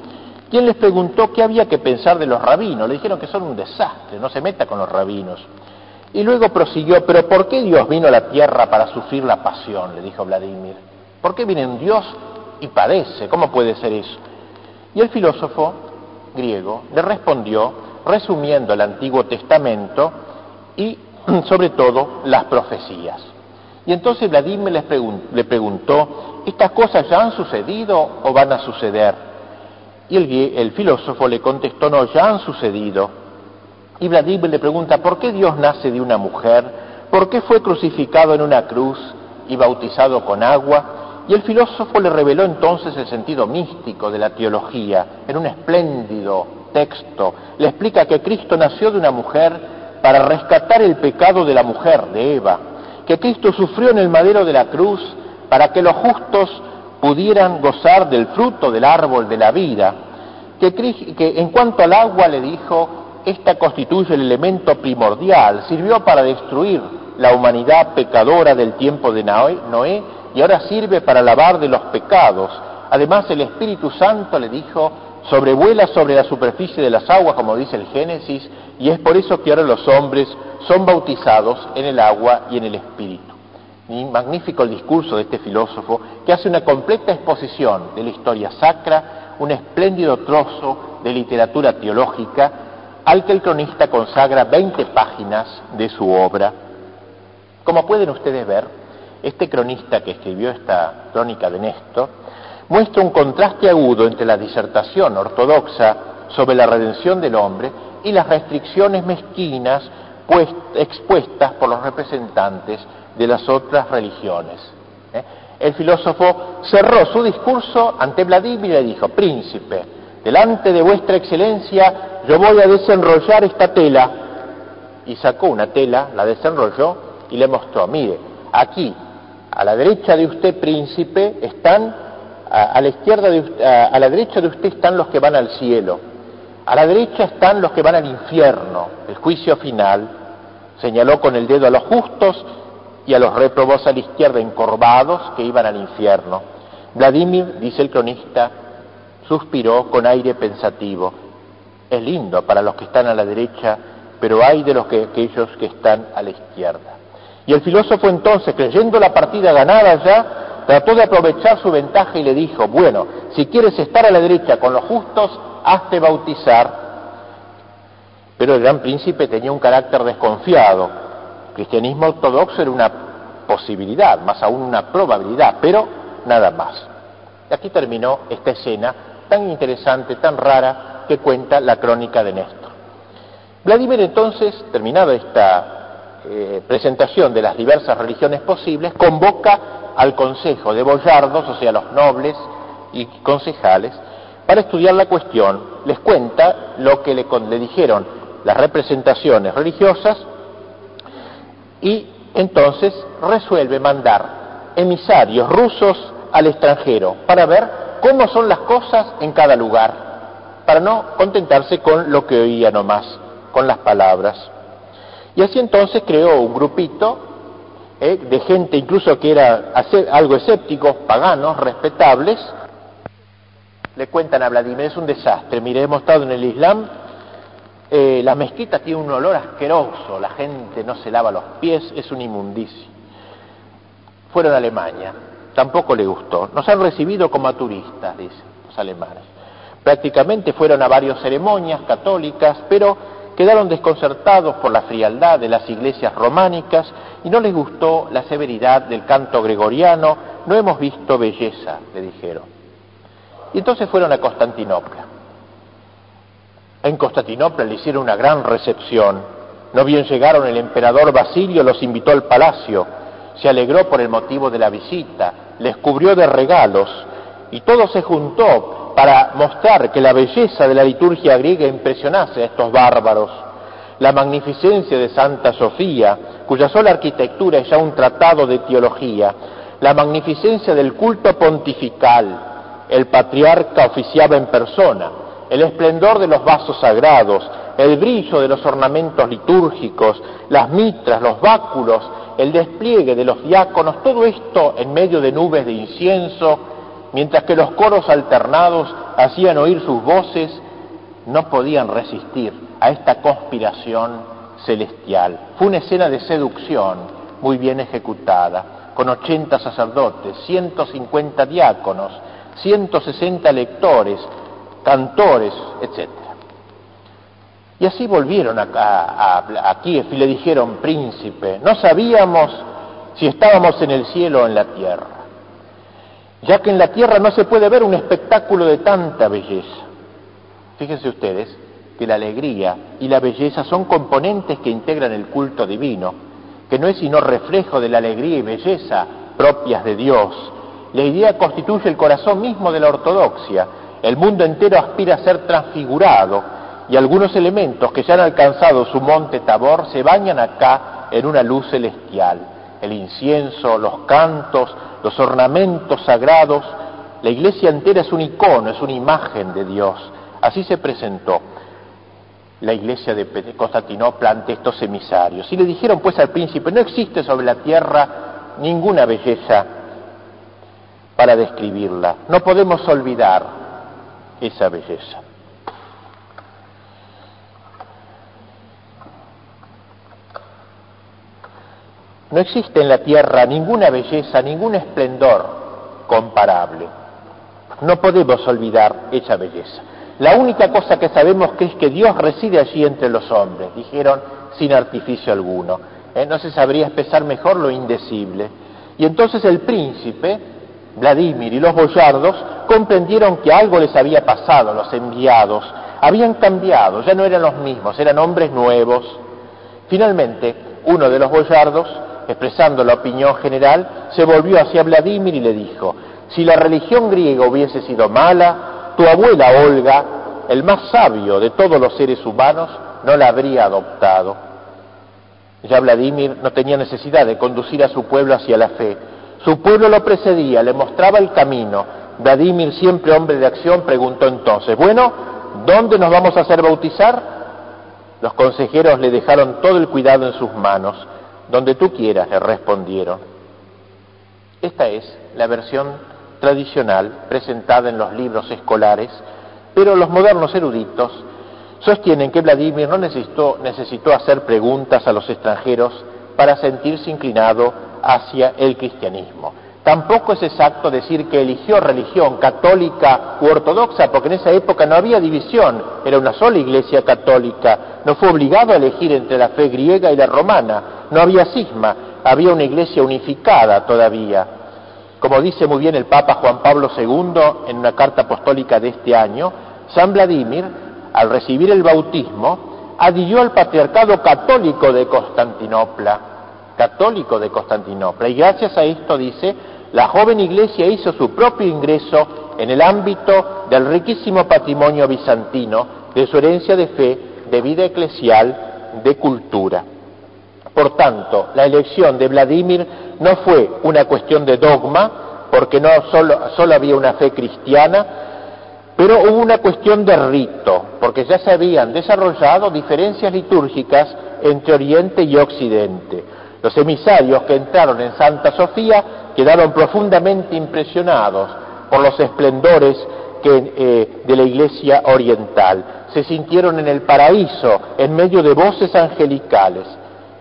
Quien les preguntó qué había que pensar de los rabinos, le dijeron que son un desastre, no se meta con los rabinos. Y luego prosiguió, pero ¿por qué Dios vino a la tierra para sufrir la pasión? le dijo Vladimir. ¿Por qué viene un Dios y padece? ¿Cómo puede ser eso? Y el filósofo griego le respondió resumiendo el Antiguo Testamento y sobre todo las profecías. Y entonces Vladimir le preguntó, ¿estas cosas ya han sucedido o van a suceder? Y el, filósofo le contestó, no, ya han sucedido. Y Vladimir le pregunta, ¿por qué Dios nace de una mujer? ¿Por qué fue crucificado en una cruz y bautizado con agua? Y el filósofo le reveló entonces el sentido místico de la teología en un espléndido texto. Le explica que Cristo nació de una mujer para rescatar el pecado de la mujer, de Eva, que Cristo sufrió en el madero de la cruz para que los justos pudieran gozar del fruto del árbol de la vida, que, en cuanto al agua le dijo, esta constituye el elemento primordial, sirvió para destruir la humanidad pecadora del tiempo de Noé y ahora sirve para lavar de los pecados. Además el Espíritu Santo le dijo, sobrevuela sobre la superficie de las aguas, como dice el Génesis, y es por eso que ahora los hombres son bautizados en el agua y en el Espíritu. Magnífico el discurso de este filósofo que hace una completa exposición de la historia sacra, un espléndido trozo de literatura teológica al que el cronista consagra 20 páginas de su obra. Como pueden ustedes ver, este cronista que escribió esta crónica de Néstor muestra un contraste agudo entre la disertación ortodoxa sobre la redención del hombre y las restricciones mezquinas pues, expuestas por los representantes de las otras religiones. ¿eh? El filósofo cerró su discurso ante Vladimir y le dijo, príncipe, delante de vuestra excelencia yo voy a desenrollar esta tela. Y sacó una tela, la desenrolló y le mostró, mire, aquí a la derecha de usted, príncipe, están, a, la izquierda de, a, la derecha de usted están los que van al cielo, a la derecha están los que van al infierno, el juicio final. Señaló con el dedo a los justos y a los reprobos a la izquierda encorvados que iban al infierno. Vladimir, dice el cronista, suspiró con aire pensativo. Es lindo para los que están a la derecha, pero hay de los que, aquellos que están a la izquierda. Y el filósofo entonces, creyendo la partida ganada ya, trató de aprovechar su ventaja y le dijo, bueno, si quieres estar a la derecha con los justos, hazte bautizar. Pero el gran príncipe tenía un carácter desconfiado. Cristianismo ortodoxo era una posibilidad, más aún una probabilidad, pero nada más. Y aquí terminó esta escena tan interesante, tan rara, que cuenta la crónica de Néstor. Vladimir entonces, terminada esta eh, presentación de las diversas religiones posibles, convoca al Consejo de Boyardos, o sea, los nobles y concejales, para estudiar la cuestión, les cuenta lo que le dijeron las representaciones religiosas y entonces resuelve mandar emisarios rusos al extranjero para ver cómo son las cosas en cada lugar, para no contentarse con lo que oía nomás, con las palabras. Y así entonces creó un grupito eh, de gente incluso que era algo escépticos, paganos, respetables. Le cuentan a Vladimir, es un desastre. Mire, hemos estado en el Islam, eh, la mezquita tiene un olor asqueroso, la gente no se lava los pies, es un inmundicio. Fueron a Alemania, tampoco le gustó. Nos han recibido como a turistas, dicen los alemanes. Prácticamente fueron a varias ceremonias católicas, pero quedaron desconcertados por la frialdad de las iglesias románicas y no les gustó la severidad del canto gregoriano, no hemos visto belleza, le dijeron. Y entonces fueron a Constantinopla. En Constantinopla le hicieron una gran recepción. No bien llegaron, el emperador Basilio los invitó al palacio, se alegró por el motivo de la visita, les cubrió de regalos y todo se juntó para mostrar que la belleza de la liturgia griega impresionase a estos bárbaros. La magnificencia de Santa Sofía, cuya sola arquitectura es ya un tratado de teología, la magnificencia del culto pontifical, el patriarca oficiaba en persona, el esplendor de los vasos sagrados, el brillo de los ornamentos litúrgicos, las mitras, los báculos, el despliegue de los diáconos, todo esto en medio de nubes de incienso, mientras que los coros alternados hacían oír sus voces, no podían resistir a esta conspiración celestial. Fue una escena de seducción muy bien ejecutada, con 80 sacerdotes, 150 diáconos, 160 lectores, cantores, etc. Y así volvieron a, a, Kiev y le dijeron, príncipe, no sabíamos si estábamos en el cielo o en la tierra ya que en la tierra no se puede ver un espectáculo de tanta belleza. Fíjense ustedes que la alegría y la belleza son componentes que integran el culto divino, que no es sino reflejo de la alegría y belleza propias de Dios. La idea constituye el corazón mismo de la ortodoxia. El mundo entero aspira a ser transfigurado y algunos elementos que ya han alcanzado su monte Tabor se bañan acá en una luz celestial. El incienso, los cantos, los ornamentos sagrados, la iglesia entera es un icono, es una imagen de Dios. Así se presentó la iglesia de Constantinopla ante estos emisarios. Y le dijeron pues al príncipe, no existe sobre la tierra ninguna belleza para describirla, no podemos olvidar esa belleza. No existe en la tierra ninguna belleza, ningún esplendor comparable. No podemos olvidar esa belleza. La única cosa que sabemos que es que Dios reside allí entre los hombres, dijeron sin artificio alguno. ¿Eh? No se sabría expresar mejor lo indecible. Y entonces el príncipe, Vladimir y los boyardos comprendieron que algo les había pasado, los enviados, habían cambiado, ya no eran los mismos, eran hombres nuevos. Finalmente, uno de los boyardos expresando la opinión general, se volvió hacia Vladimir y le dijo, si la religión griega hubiese sido mala, tu abuela Olga, el más sabio de todos los seres humanos, no la habría adoptado. Ya Vladimir no tenía necesidad de conducir a su pueblo hacia la fe. Su pueblo lo precedía, le mostraba el camino. Vladimir, siempre hombre de acción, preguntó entonces, bueno, ¿dónde nos vamos a hacer bautizar? Los consejeros le dejaron todo el cuidado en sus manos. Donde tú quieras, le respondieron. Esta es la versión tradicional presentada en los libros escolares, pero los modernos eruditos sostienen que Vladimir no necesitó, necesitó hacer preguntas a los extranjeros para sentirse inclinado hacia el cristianismo. Tampoco es exacto decir que eligió religión católica u ortodoxa, porque en esa época no había división, era una sola iglesia católica, no fue obligado a elegir entre la fe griega y la romana, no había cisma, había una iglesia unificada todavía. Como dice muy bien el Papa Juan Pablo II en una carta apostólica de este año, San Vladimir, al recibir el bautismo, adhirió al patriarcado católico de Constantinopla, católico de Constantinopla, y gracias a esto, dice, la joven iglesia hizo su propio ingreso en el ámbito del riquísimo patrimonio bizantino, de su herencia de fe, de vida eclesial, de cultura. Por tanto, la elección de Vladimir no fue una cuestión de dogma, porque no solo, solo había una fe cristiana, pero hubo una cuestión de rito, porque ya se habían desarrollado diferencias litúrgicas entre Oriente y Occidente. Los emisarios que entraron en Santa Sofía quedaron profundamente impresionados por los esplendores eh, de la iglesia oriental. Se sintieron en el paraíso en medio de voces angelicales.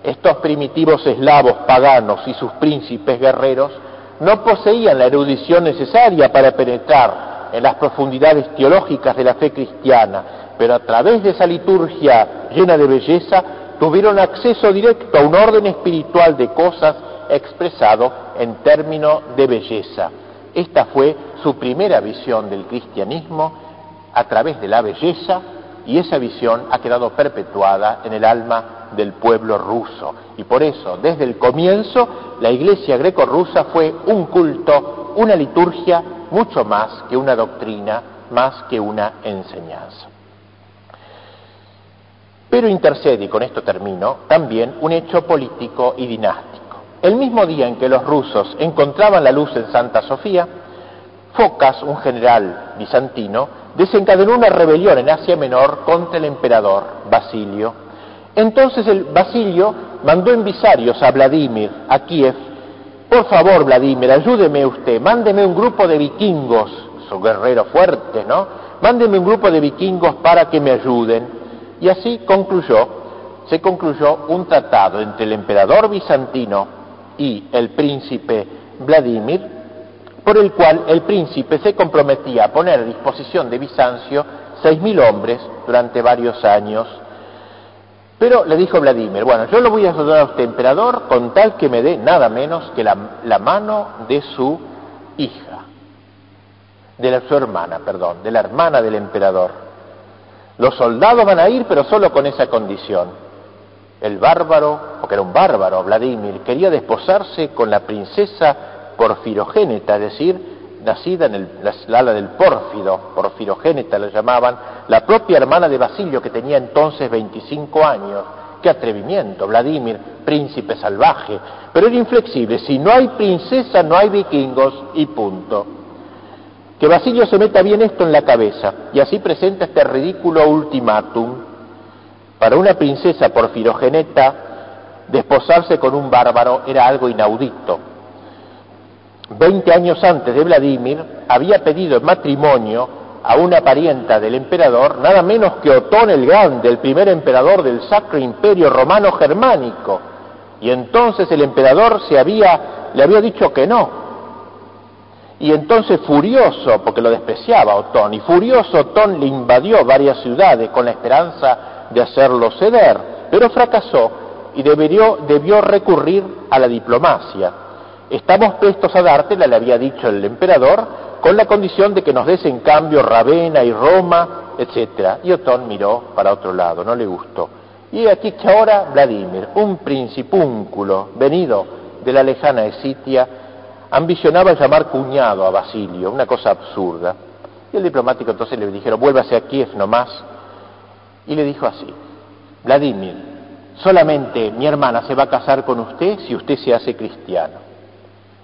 Estos primitivos eslavos paganos y sus príncipes guerreros no poseían la erudición necesaria para penetrar en las profundidades teológicas de la fe cristiana, pero a través de esa liturgia llena de belleza, tuvieron acceso directo a un orden espiritual de cosas expresado en términos de belleza. Esta fue su primera visión del cristianismo a través de la belleza y esa visión ha quedado perpetuada en el alma del pueblo ruso. Y por eso, desde el comienzo, la iglesia greco-rusa fue un culto, una liturgia, mucho más que una doctrina, más que una enseñanza. Pero intercede, y con esto termino, también un hecho político y dinástico. El mismo día en que los rusos encontraban la luz en Santa Sofía, Focas, un general bizantino, desencadenó una rebelión en Asia Menor contra el emperador Basilio. Entonces el Basilio mandó envisarios a Vladimir, a Kiev, por favor Vladimir, ayúdeme usted, mándeme un grupo de vikingos, son guerreros fuertes, ¿no? Mándeme un grupo de vikingos para que me ayuden. Y así concluyó, se concluyó un tratado entre el emperador bizantino y el príncipe Vladimir, por el cual el príncipe se comprometía a poner a disposición de Bizancio seis mil hombres durante varios años. Pero le dijo Vladimir, bueno, yo lo voy a ayudar a usted, emperador, con tal que me dé nada menos que la, la mano de su hija, de la, su hermana, perdón, de la hermana del emperador. Los soldados van a ir, pero solo con esa condición. El bárbaro, porque era un bárbaro, Vladimir, quería desposarse con la princesa porfirogéneta, es decir, nacida en el, la ala del pórfido, porfirogéneta la llamaban, la propia hermana de Basilio que tenía entonces 25 años. Qué atrevimiento, Vladimir, príncipe salvaje, pero era inflexible, si no hay princesa no hay vikingos y punto. Que Basilio se meta bien esto en la cabeza y así presenta este ridículo ultimátum. Para una princesa porfirogeneta, desposarse con un bárbaro era algo inaudito, Veinte años antes de Vladimir, había pedido en matrimonio a una parienta del emperador, nada menos que Otón el Grande, el primer emperador del Sacro Imperio Romano Germánico. Y entonces el emperador se había, le había dicho que no. Y entonces furioso, porque lo despreciaba Otón, y furioso Otón le invadió varias ciudades con la esperanza de hacerlo ceder, pero fracasó y debió, debió recurrir a la diplomacia estamos prestos a dártela, le había dicho el emperador, con la condición de que nos des en cambio Ravenna y Roma, etc. Y Otón miró para otro lado, no le gustó. Y aquí que ahora Vladimir, un principúnculo venido de la lejana Esitia, ambicionaba llamar cuñado a Basilio, una cosa absurda. Y el diplomático entonces le dijeron, vuélvase a Kiev nomás. Y le dijo así, Vladimir, solamente mi hermana se va a casar con usted si usted se hace cristiano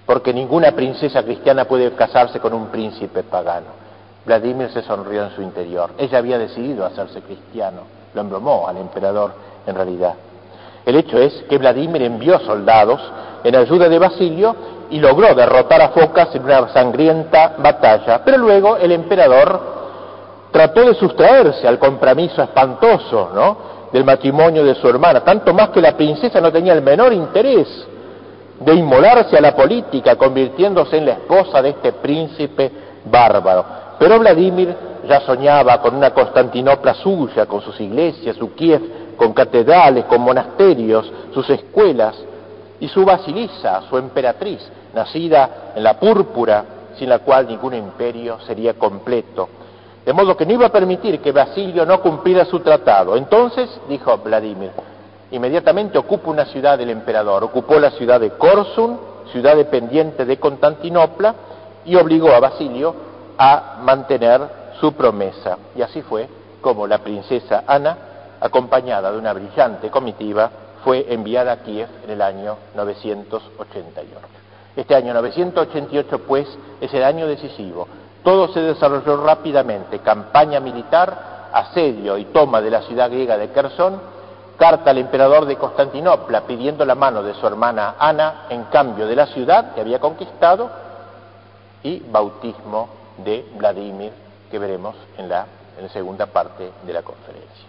porque ninguna princesa cristiana puede casarse con un príncipe pagano. Vladimir se sonrió en su interior. Ella había decidido hacerse cristiano, lo embromó al emperador en realidad. El hecho es que Vladimir envió soldados en ayuda de Basilio y logró derrotar a Focas en una sangrienta batalla, pero luego el emperador trató de sustraerse al compromiso espantoso del matrimonio de su hermana, tanto más que la princesa no tenía el menor interés de inmolarse a la política, convirtiéndose en la esposa de este príncipe bárbaro. Pero Vladimir ya soñaba con una Constantinopla suya, con sus iglesias, su Kiev, con catedrales, con monasterios, sus escuelas, y su Basilisa, su emperatriz, nacida en la púrpura, sin la cual ningún imperio sería completo. De modo que no iba a permitir que Basilio no cumpliera su tratado. Entonces, dijo Vladimir, inmediatamente ocupa una ciudad del emperador, ocupó la ciudad de Corsun, ciudad dependiente de Constantinopla, y obligó a Basilio a mantener su promesa. Y así fue como la princesa Ana, acompañada de una brillante comitiva, fue enviada a Kiev en el año 988. Este año 988, pues, es el año decisivo. Todo se desarrolló rápidamente, campaña militar, asedio y toma de la ciudad griega de Kherson, carta al emperador de Constantinopla pidiendo la mano de su hermana Ana en cambio de la ciudad que había conquistado y bautismo de Vladimir que veremos en la, en la segunda parte de la conferencia.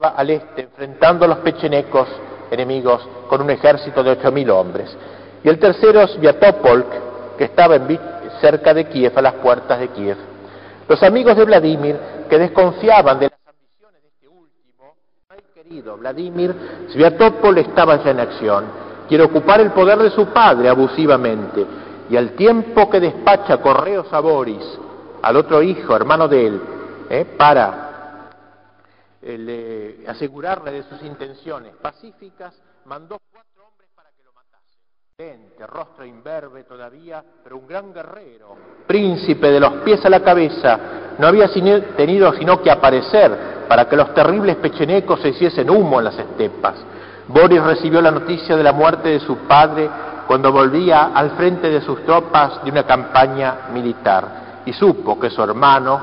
Al este enfrentando a los pechenecos enemigos con un ejército de ocho mil hombres. Y el tercero Sviatopolk, que estaba cerca de Kiev, a las puertas de Kiev. Los amigos de Vladimir, que desconfiaban de las ambiciones de este último, ay querido Vladimir, Sviatopol estaba ya en acción. Quiere ocupar el poder de su padre abusivamente, y al tiempo que despacha correos a Boris, al otro hijo, hermano de él, eh, para eh, asegurarle de sus intenciones pacíficas, mandó cuatro hombres para que lo matasen. rostro imberbe todavía, pero un gran guerrero, príncipe de los pies a la cabeza, no había tenido sino que aparecer para que los terribles pechenecos se hiciesen humo en las estepas. Boris recibió la noticia de la muerte de su padre cuando volvía al frente de sus tropas de una campaña militar y supo que su hermano,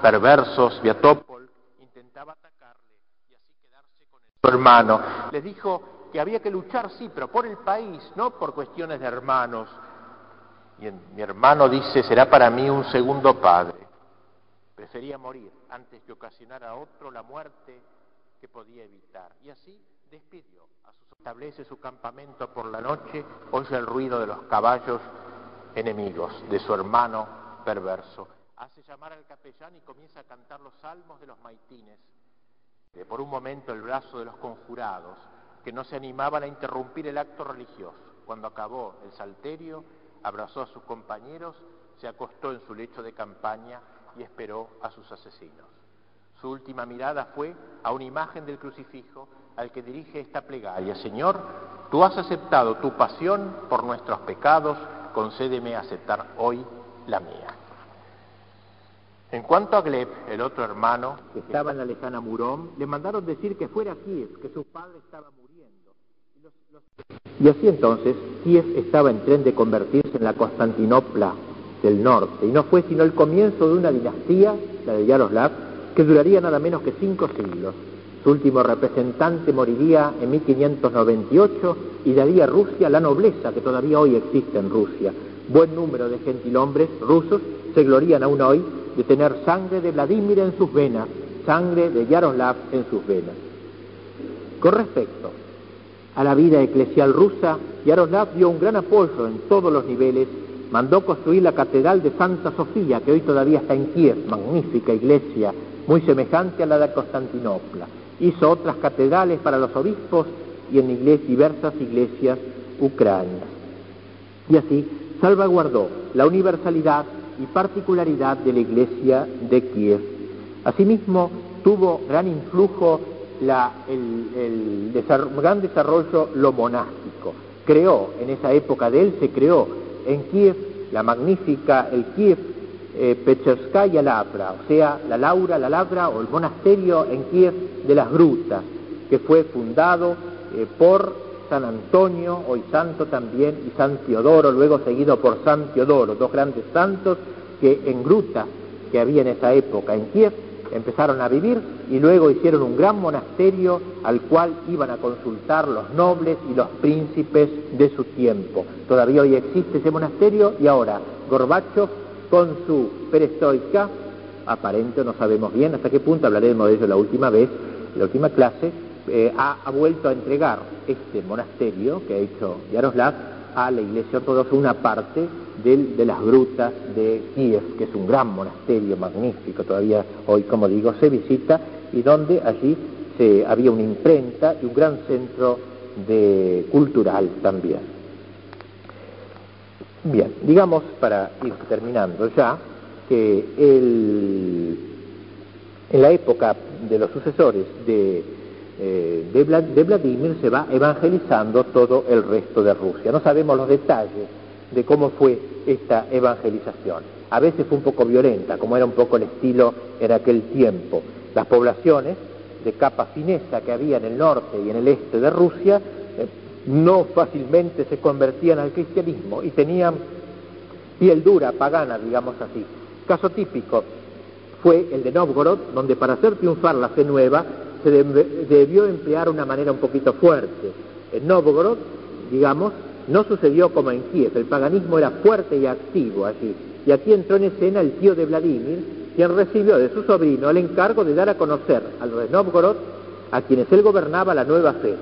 perverso Sviatopol, intentaba atacarle y así quedarse con su hermano. Le dijo que había que luchar, sí, pero por el país, no por cuestiones de hermanos. Y mi hermano dice, será para mí un segundo padre. Prefería morir antes que ocasionar a otro la muerte que podía evitar. Y así despidió a sus establece su campamento por la noche, oye el ruido de los caballos enemigos de su hermano perverso. Hace llamar al capellán y comienza a cantar los salmos de los maitines. Por un momento el brazo de los conjurados, que no se animaban a interrumpir el acto religioso. Cuando acabó el salterio, abrazó a sus compañeros, se acostó en su lecho de campaña y esperó a sus asesinos. Su última mirada fue a una imagen del crucifijo al que dirige esta plegaria. Señor, tú has aceptado tu pasión por nuestros pecados, concédeme aceptar hoy la mía. En cuanto a Gleb, el otro hermano, que estaba en la lejana Murón, le mandaron decir que fuera a Kiev, que su padre estaba muriendo. Y, así entonces, Kiev estaba en tren de convertirse en la Constantinopla del norte, y no fue sino el comienzo de una dinastía, la de Yaroslav, que duraría nada menos que cinco siglos. Su último representante moriría en 1598 y daría a Rusia la nobleza que todavía hoy existe en Rusia. Buen número de gentilhombres rusos se glorían aún hoy de tener sangre de Vladimir en sus venas, sangre de Yaroslav en sus venas. Con respecto a la vida eclesial rusa, Yaroslav dio un gran apoyo en todos los niveles, mandó construir la Catedral de Santa Sofía, que hoy todavía está en Kiev, magnífica iglesia, muy semejante a la de Constantinopla. Hizo otras catedrales para los obispos y en diversas iglesias ucranianas. Y así salvaguardó la universalidad y particularidad de la iglesia de Kiev. Asimismo, tuvo gran influjo el, gran desarrollo lo monástico. Creó, en esa época de él, se creó en Kiev la magnífica, el Kiev eh, Pecherskaya Labra, o sea, la Laura, la Labra o el monasterio en Kiev de las Grutas, que fue fundado eh, por San Antonio, hoy santo también, y San Teodoro, luego seguido por San Teodoro, dos grandes santos que en gruta que había en esa época en Kiev, empezaron a vivir y luego hicieron un gran monasterio al cual iban a consultar los nobles y los príncipes de su tiempo. Todavía hoy existe ese monasterio y ahora Gorbachev con su perestroika, aparente, no sabemos bien hasta qué punto, hablaremos de ello la última vez, la última clase, eh, ha, vuelto a entregar este monasterio que ha hecho Yaroslav a la Iglesia Ortodoxa, una parte de las grutas de Kiev, que es un gran monasterio magnífico, todavía hoy, como digo, se visita, y donde allí se, había una imprenta y un gran centro cultural también. Bien, digamos, para ir terminando ya, que en la época de los sucesores de, eh, de, Vladimir se va evangelizando todo el resto de Rusia. No sabemos los detalles de cómo fue esta evangelización. A veces fue un poco violenta, como era un poco el estilo en aquel tiempo. Las poblaciones de capa finesa que había en el norte y en el este de Rusia no fácilmente se convertían al cristianismo y tenían piel dura, pagana, digamos así. Caso típico fue el de Novgorod, donde para hacer triunfar la fe nueva se debió emplear una manera un poquito fuerte. En Novgorod, digamos, no sucedió como en Kiev, el paganismo era fuerte y activo allí. Y aquí entró en escena el tío de Vladimir, quien recibió de su sobrino el encargo de dar a conocer a los de Novgorod, a quienes él gobernaba, la nueva fe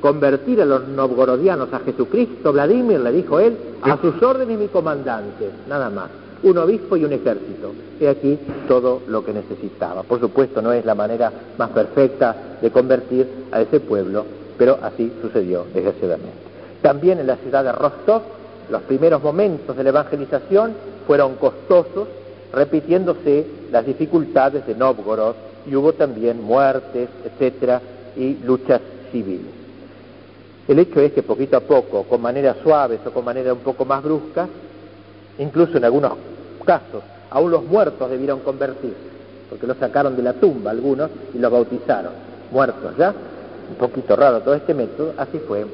convertir a los novgorodianos a Jesucristo, Vladimir, le dijo él, a sus órdenes mi comandante, nada más, un obispo y un ejército. He aquí todo lo que necesitaba. Por supuesto, no es la manera más perfecta de convertir a ese pueblo, pero así sucedió, desgraciadamente. También en la ciudad de Rostov, los primeros momentos de la evangelización fueron costosos, repitiéndose las dificultades de Novgorod y hubo también muertes, etcétera, y luchas civiles. El hecho es que poquito a poco, con maneras suaves o con maneras un poco más bruscas, incluso en algunos casos, aún los muertos debieron convertirse, porque los sacaron de la tumba algunos y los bautizaron, muertos ya. Un poquito raro todo este método, así fue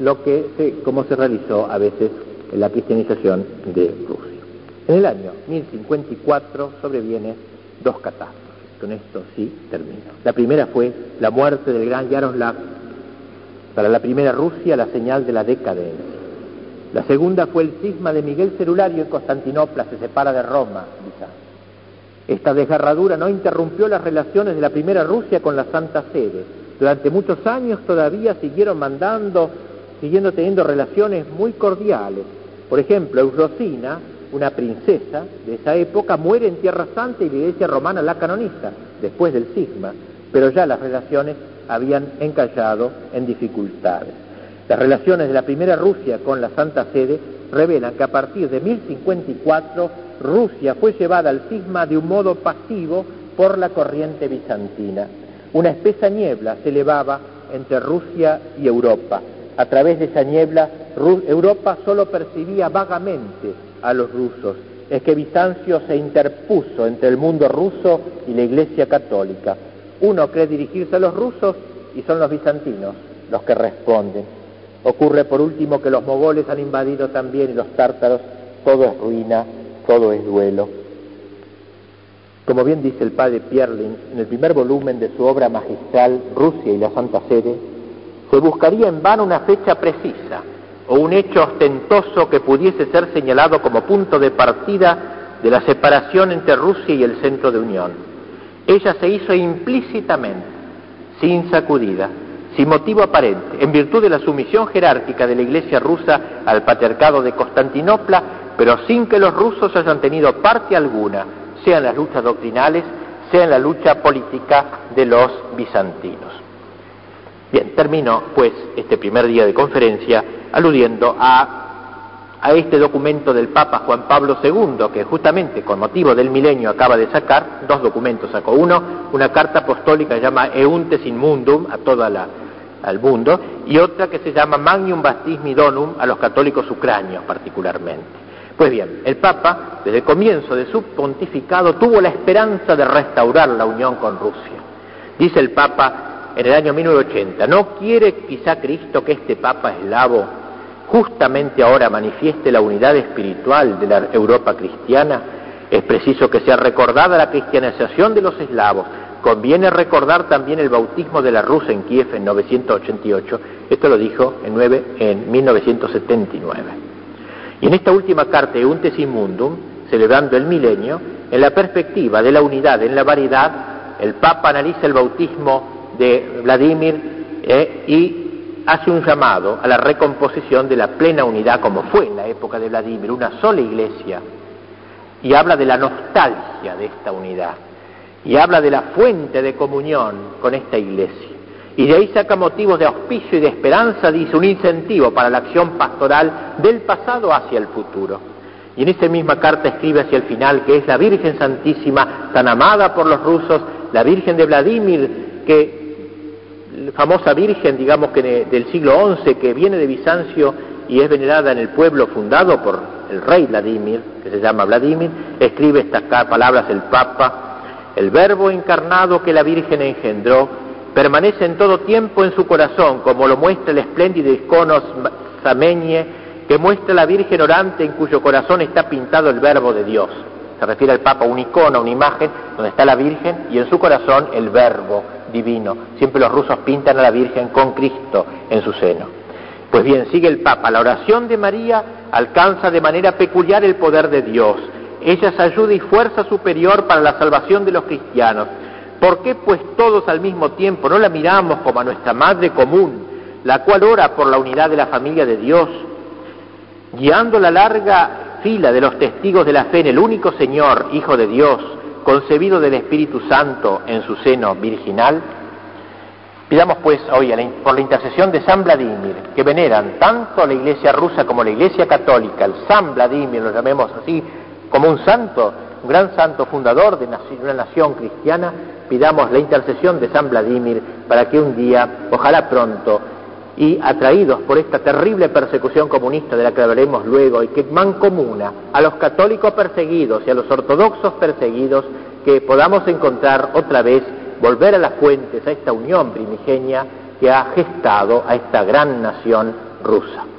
lo que se, como se realizó a veces en la cristianización de Rusia. En el año 1054 sobreviene dos catástrofes. Con esto sí termino. La primera fue la muerte del gran Yaroslav para la primera Rusia la señal de la decadencia. La segunda fue el cisma de Miguel Cerulario en Constantinopla, se separa de Roma, Esta desgarradura no interrumpió las relaciones de la primera Rusia con la Santa Sede. Durante muchos años todavía siguieron mandando, siguiendo teniendo relaciones muy cordiales. Por ejemplo, Eurosina, una princesa de esa época, muere en Tierra Santa y la Iglesia Romana la canoniza, después del cisma, pero ya las relaciones habían encallado en dificultades. Las relaciones de la primera Rusia con la Santa Sede revelan que a partir de 1054 Rusia fue llevada al cisma de un modo pasivo por la corriente bizantina. Una espesa niebla se elevaba entre Rusia y Europa. A través de esa niebla, Europa solo percibía vagamente a los rusos. Es que Bizancio se interpuso entre el mundo ruso y la Iglesia católica. Uno cree dirigirse a los rusos y son los bizantinos los que responden. Ocurre por último que los mogoles han invadido también y los tártaros, todo es ruina, todo es duelo. Como bien dice el padre Pierlin en el primer volumen de su obra magistral Rusia y la Santa Sede, se buscaría en vano una fecha precisa o un hecho ostentoso que pudiese ser señalado como punto de partida de la separación entre Rusia y el centro de unión ella se hizo implícitamente, sin sacudida, sin motivo aparente, en virtud de la sumisión jerárquica de la Iglesia rusa al patriarcado de Constantinopla, pero sin que los rusos hayan tenido parte alguna, sea en las luchas doctrinales, sea en la lucha política de los bizantinos. Bien, termino pues este primer día de conferencia aludiendo a a este documento del Papa Juan Pablo II, que justamente con motivo del milenio acaba de sacar, dos documentos sacó. Uno, una carta apostólica que se llama Euntes in Mundum, a toda la, al mundo, y otra que se llama Magnum Baptismi Donum, a los católicos ucranios particularmente. Pues bien, el Papa, desde el comienzo de su pontificado, tuvo la esperanza de restaurar la unión con Rusia. Dice el Papa en el año 1980, ¿no quiere quizá Cristo que este Papa eslavo justamente ahora manifieste la unidad espiritual de la Europa cristiana, es preciso que sea recordada la cristianización de los eslavos. Conviene recordar también el bautismo de la Rusia en Kiev en 988. Esto lo dijo en, 9, en 1979. Y en esta última carta, Euntes Mundum, celebrando el milenio, en la perspectiva de la unidad en la variedad, el Papa analiza el bautismo de Vladimir eh, y hace un llamado a la recomposición de la plena unidad como fue en la época de Vladimir, una sola iglesia, y habla de la nostalgia de esta unidad, y habla de la fuente de comunión con esta iglesia. Y de ahí saca motivos de auspicio y de esperanza, dice, un incentivo para la acción pastoral del pasado hacia el futuro. Y en esa misma carta escribe hacia el final que es la Virgen Santísima, tan amada por los rusos, la Virgen de Vladimir, que famosa Virgen, digamos que del siglo XI, que viene de Bizancio y es venerada en el pueblo fundado por el rey Vladimir, que se llama Vladimir, escribe estas palabras el Papa, el verbo encarnado que la Virgen engendró permanece en todo tiempo en su corazón, como lo muestra el espléndido icono Sameñe, que muestra la Virgen orante en cuyo corazón está pintado el verbo de Dios. Se refiere al Papa un icono, una imagen donde está la Virgen y en su corazón el verbo divino. Siempre los rusos pintan a la Virgen con Cristo en su seno. Pues bien, sigue el Papa, la oración de María alcanza de manera peculiar el poder de Dios. Ella es ayuda y fuerza superior para la salvación de los cristianos. ¿Por qué pues todos al mismo tiempo no la miramos como a nuestra madre común, la cual ora por la unidad de la familia de Dios, guiando la larga fila de los testigos de la fe en el único Señor, Hijo de Dios, concebido del Espíritu Santo en su seno virginal, Pidamos pues hoy por la intercesión de San Vladimir, que veneran tanto la Iglesia rusa como la Iglesia católica, el San Vladimir, lo llamemos así, como un santo, un gran santo fundador de una nación cristiana, pidamos la intercesión de San Vladimir para que un día, ojalá pronto, y atraídos por esta terrible persecución comunista de la que hablaremos luego y que mancomuna a los católicos perseguidos y a los ortodoxos perseguidos, que podamos encontrar otra vez volver a las fuentes, a esta unión primigenia que ha gestado a esta gran nación rusa.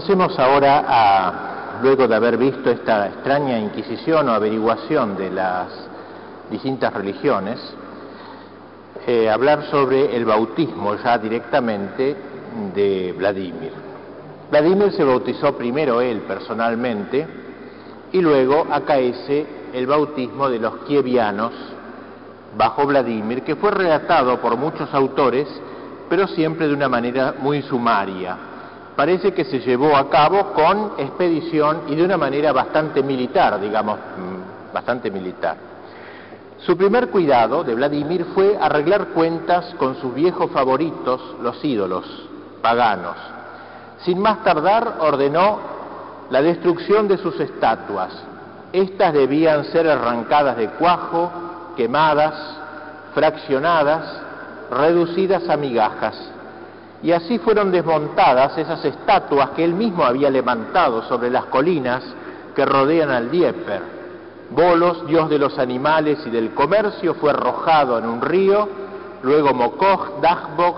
Pasemos ahora a, luego de haber visto esta extraña inquisición o averiguación de las distintas religiones, eh, hablar sobre el bautismo ya directamente de Vladimir. Vladimir se bautizó primero él personalmente y luego acaece el bautismo de los kievianos bajo Vladimir, que fue relatado por muchos autores, pero siempre de una manera muy sumaria. Parece que se llevó a cabo con expedición y de una manera bastante militar, digamos, mm, bastante militar. Su primer cuidado de Vladimir fue arreglar cuentas con sus viejos favoritos, los ídolos paganos. Sin más tardar, ordenó la destrucción de sus estatuas. Estas debían ser arrancadas de cuajo, quemadas, fraccionadas, reducidas a migajas. Y así fueron desmontadas esas estatuas que él mismo había levantado sobre las colinas que rodean al Dieper. Bolos, dios de los animales y del comercio, fue arrojado en un río, luego Mokoj, Dagbok,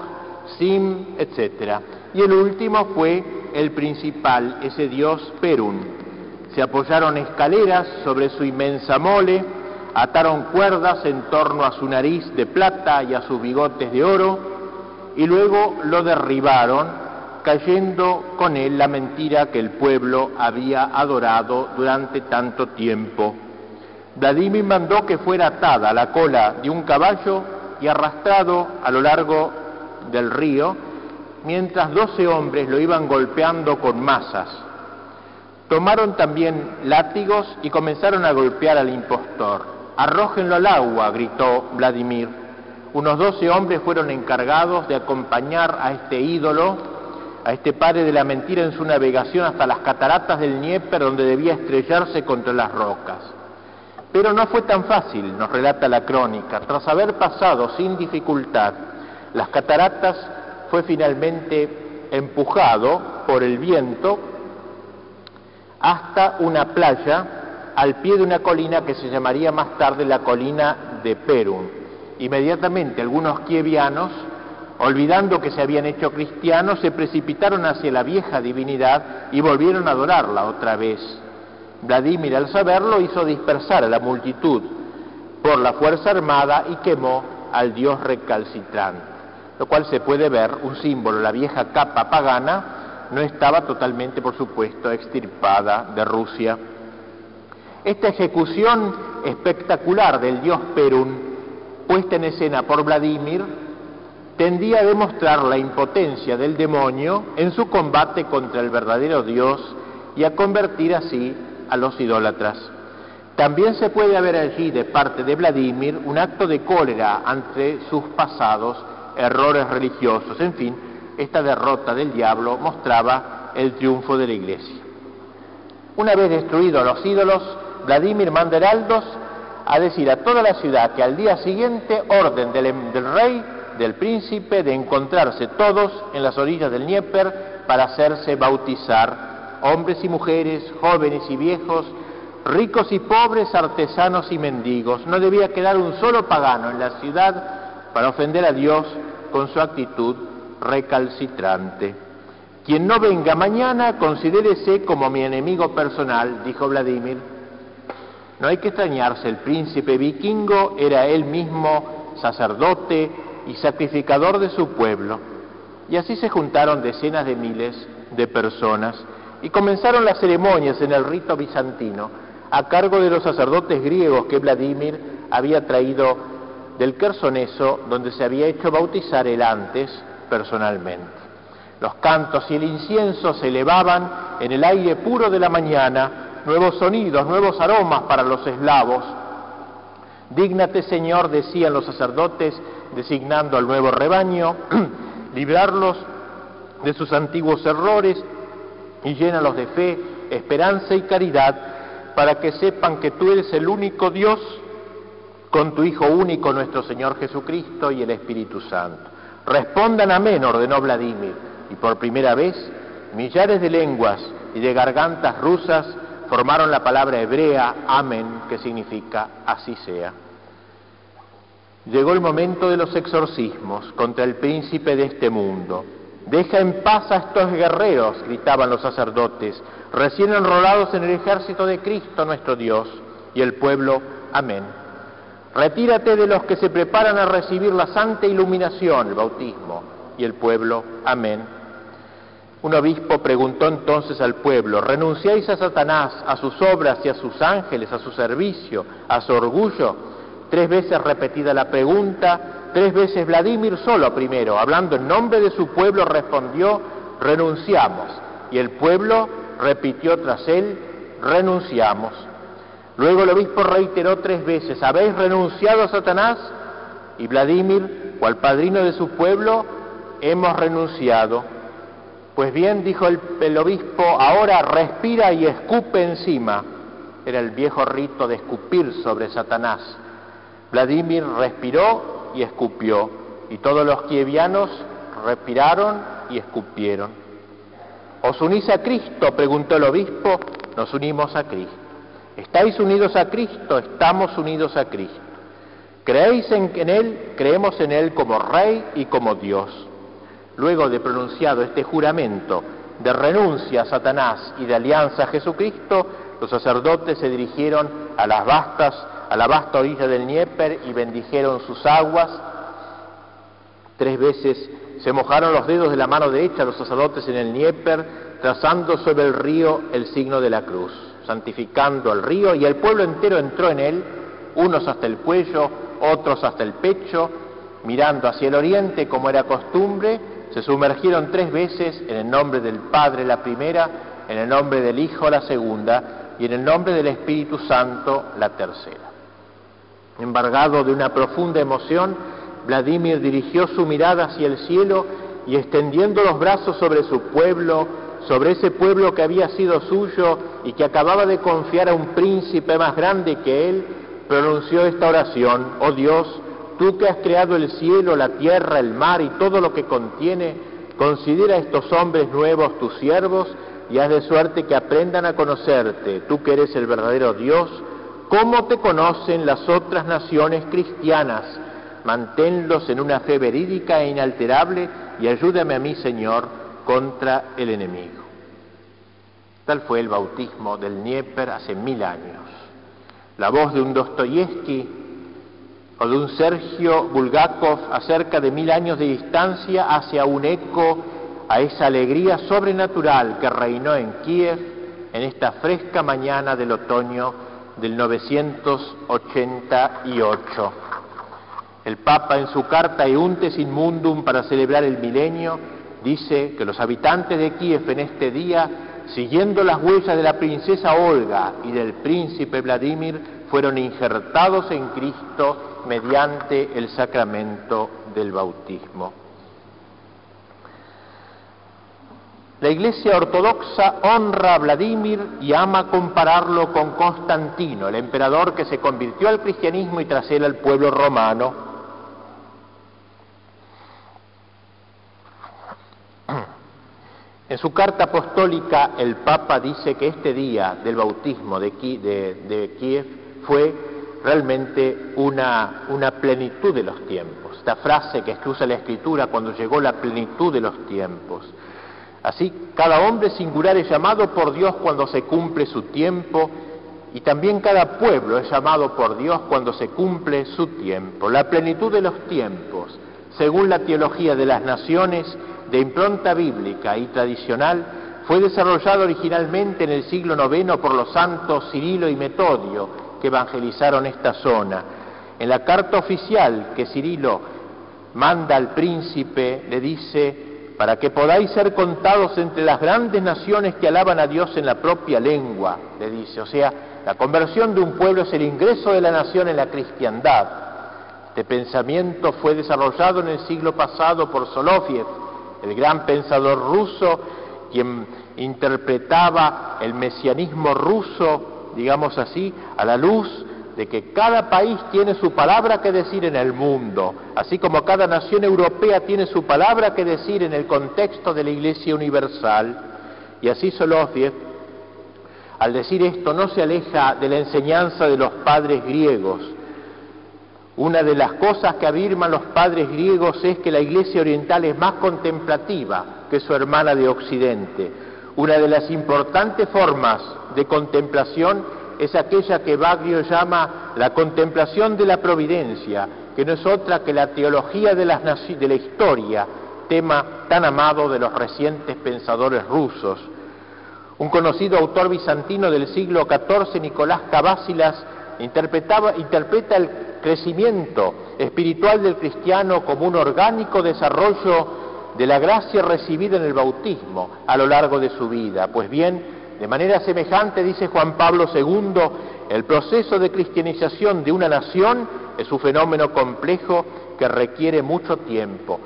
Sim, etc. Y el último fue el principal, ese dios Perun. Se apoyaron escaleras sobre su inmensa mole, ataron cuerdas en torno a su nariz de plata y a sus bigotes de oro, y luego lo derribaron, cayendo con él la mentira que el pueblo había adorado durante tanto tiempo. Vladimir mandó que fuera atada la cola de un caballo y arrastrado a lo largo del río, mientras doce hombres lo iban golpeando con masas. Tomaron también látigos y comenzaron a golpear al impostor. Arrójenlo al agua, gritó Vladimir. Unos doce hombres fueron encargados de acompañar a este ídolo, a este padre de la mentira en su navegación hasta las cataratas del Dnieper, donde debía estrellarse contra las rocas. Pero no fue tan fácil, nos relata la crónica. Tras haber pasado sin dificultad las cataratas, fue finalmente empujado por el viento hasta una playa al pie de una colina que se llamaría más tarde la colina de Perun. Inmediatamente algunos kievianos, olvidando que se habían hecho cristianos, se precipitaron hacia la vieja divinidad y volvieron a adorarla otra vez. Vladimir, al saberlo, hizo dispersar a la multitud por la fuerza armada y quemó al dios recalcitrante, lo cual se puede ver un símbolo, la vieja capa pagana no estaba totalmente, por supuesto, extirpada de Rusia. Esta ejecución espectacular del dios Perun, puesta en escena por Vladimir, tendía a demostrar la impotencia del demonio en su combate contra el verdadero Dios y a convertir así a los idólatras. También se puede ver allí de parte de Vladimir un acto de cólera ante sus pasados errores religiosos. En fin, esta derrota del diablo mostraba el triunfo de la Iglesia. Una vez destruidos los ídolos, Vladimir manda heraldos a decir a toda la ciudad que al día siguiente orden del, del, rey, del príncipe, de encontrarse todos en las orillas del Dnieper para hacerse bautizar, hombres y mujeres, jóvenes y viejos, ricos y pobres, artesanos y mendigos. No debía quedar un solo pagano en la ciudad para ofender a Dios con su actitud recalcitrante. Quien no venga mañana, considérese como mi enemigo personal, dijo Vladimir. No hay que extrañarse, el príncipe vikingo era él mismo sacerdote y sacrificador de su pueblo. Y así se juntaron decenas de miles de personas y comenzaron las ceremonias en el rito bizantino a cargo de los sacerdotes griegos que Vladimir había traído del Quersoneso, donde se había hecho bautizar él antes personalmente. Los cantos y el incienso se elevaban en el aire puro de la mañana, nuevos sonidos, nuevos aromas para los eslavos. Dígnate, Señor, decían los sacerdotes, designando al nuevo rebaño, librarlos de sus antiguos errores y llénalos de fe, esperanza y caridad, para que sepan que tú eres el único Dios, con tu Hijo único, nuestro Señor Jesucristo y el Espíritu Santo. Respondan amén, ordenó Vladimir, y por primera vez millares de lenguas y de gargantas rusas formaron la palabra hebrea amén, que significa así sea. Llegó el momento de los exorcismos contra el príncipe de este mundo. Deja en paz a estos guerreros, gritaban los sacerdotes, recién enrolados en el ejército de Cristo nuestro Dios, y el pueblo, amén. retírate de los que se preparan a recibir la santa iluminación, el bautismo, y el pueblo, amén. Un obispo preguntó entonces al pueblo, ¿renunciáis a Satanás, a sus obras y a sus ángeles, a su servicio, a su orgullo? Tres veces repetida la pregunta, tres veces Vladimir solo primero, hablando en nombre de su pueblo, respondió, renunciamos. Y el pueblo repitió tras él, renunciamos. Luego el obispo reiteró tres veces, ¿habéis renunciado a Satanás? Y Vladimir, cual padrino de su pueblo, hemos renunciado. Pues bien, dijo el, obispo, ahora respira y escupe encima. Era el viejo rito de escupir sobre Satanás. Vladimir respiró y escupió, y todos los kievianos respiraron y escupieron. ¿Os unís a Cristo? preguntó el obispo. Nos unimos a Cristo. ¿Estáis unidos a Cristo? Estamos unidos a Cristo. ¿Creéis en Él? Creemos en Él como Rey y como Dios. Luego de pronunciado este juramento de renuncia a Satanás y de alianza a Jesucristo, los sacerdotes se dirigieron a las vastas, a la vasta orilla del Dnieper y bendijeron sus aguas. Tres veces se mojaron los dedos de la mano derecha los sacerdotes en el Dnieper, trazando sobre el río el signo de la cruz, santificando el río y el pueblo entero entró en él, unos hasta el cuello, otros hasta el pecho, mirando hacia el oriente como era costumbre, se sumergieron tres veces en el nombre del Padre la primera, en el nombre del Hijo la segunda y en el nombre del Espíritu Santo la tercera. Embargado de una profunda emoción, Vladimir dirigió su mirada hacia el cielo y extendiendo los brazos sobre su pueblo, sobre ese pueblo que había sido suyo y que acababa de confiar a un príncipe más grande que él, pronunció esta oración, oh Dios, Tú que has creado el cielo, la tierra, el mar y todo lo que contiene, considera a estos hombres nuevos tus siervos y haz de suerte que aprendan a conocerte, tú que eres el verdadero Dios, como te conocen las otras naciones cristianas. Manténlos en una fe verídica e inalterable y ayúdame a mí, Señor, contra el enemigo. Tal fue el bautismo del Dnieper hace mil años. La voz de un Dostoyevsky o de un Sergio Bulgakov a cerca de mil años de distancia hacia un eco a esa alegría sobrenatural que reinó en Kiev en esta fresca mañana del otoño del 988. El Papa en su carta Euntes in Mundum para celebrar el milenio dice que los habitantes de Kiev en este día, siguiendo las huellas de la princesa Olga y del príncipe Vladimir, fueron injertados en Cristo mediante el sacramento del bautismo. La Iglesia Ortodoxa honra a Vladimir y ama compararlo con Constantino, el emperador que se convirtió al cristianismo y tras él al pueblo romano. En su carta apostólica el Papa dice que este día del bautismo de, Kiev fue realmente una, plenitud de los tiempos. Esta frase que usa la Escritura cuando llegó la plenitud de los tiempos. Así, cada hombre singular es llamado por Dios cuando se cumple su tiempo y también cada pueblo es llamado por Dios cuando se cumple su tiempo. La plenitud de los tiempos, según la teología de las naciones de impronta bíblica y tradicional, fue desarrollada originalmente en el siglo IX por los santos Cirilo y Metodio, que evangelizaron esta zona. En la carta oficial que Cirilo manda al príncipe, le dice, para que podáis ser contados entre las grandes naciones que alaban a Dios en la propia lengua, le dice. O sea, la conversión de un pueblo es el ingreso de la nación en la cristiandad. Este pensamiento fue desarrollado en el siglo pasado por Soloviev, el gran pensador ruso, quien interpretaba el mesianismo ruso digamos así, a la luz de que cada país tiene su palabra que decir en el mundo, así como cada nación europea tiene su palabra que decir en el contexto de la Iglesia Universal. Y así Soloviev, al decir esto, no se aleja de la enseñanza de los padres griegos. Una de las cosas que afirman los padres griegos es que la Iglesia Oriental es más contemplativa que su hermana de Occidente. Una de las importantes formas de contemplación es aquella que Baglio llama la contemplación de la providencia, que no es otra que la teología de, de la historia, tema tan amado de los recientes pensadores rusos. Un conocido autor bizantino del siglo XIV, Nicolás Cavasilas, interpreta el crecimiento espiritual del cristiano como un orgánico desarrollo de la gracia recibida en el bautismo a lo largo de su vida. Pues bien, de manera semejante, dice Juan Pablo II, el proceso de cristianización de una nación es un fenómeno complejo que requiere mucho tiempo.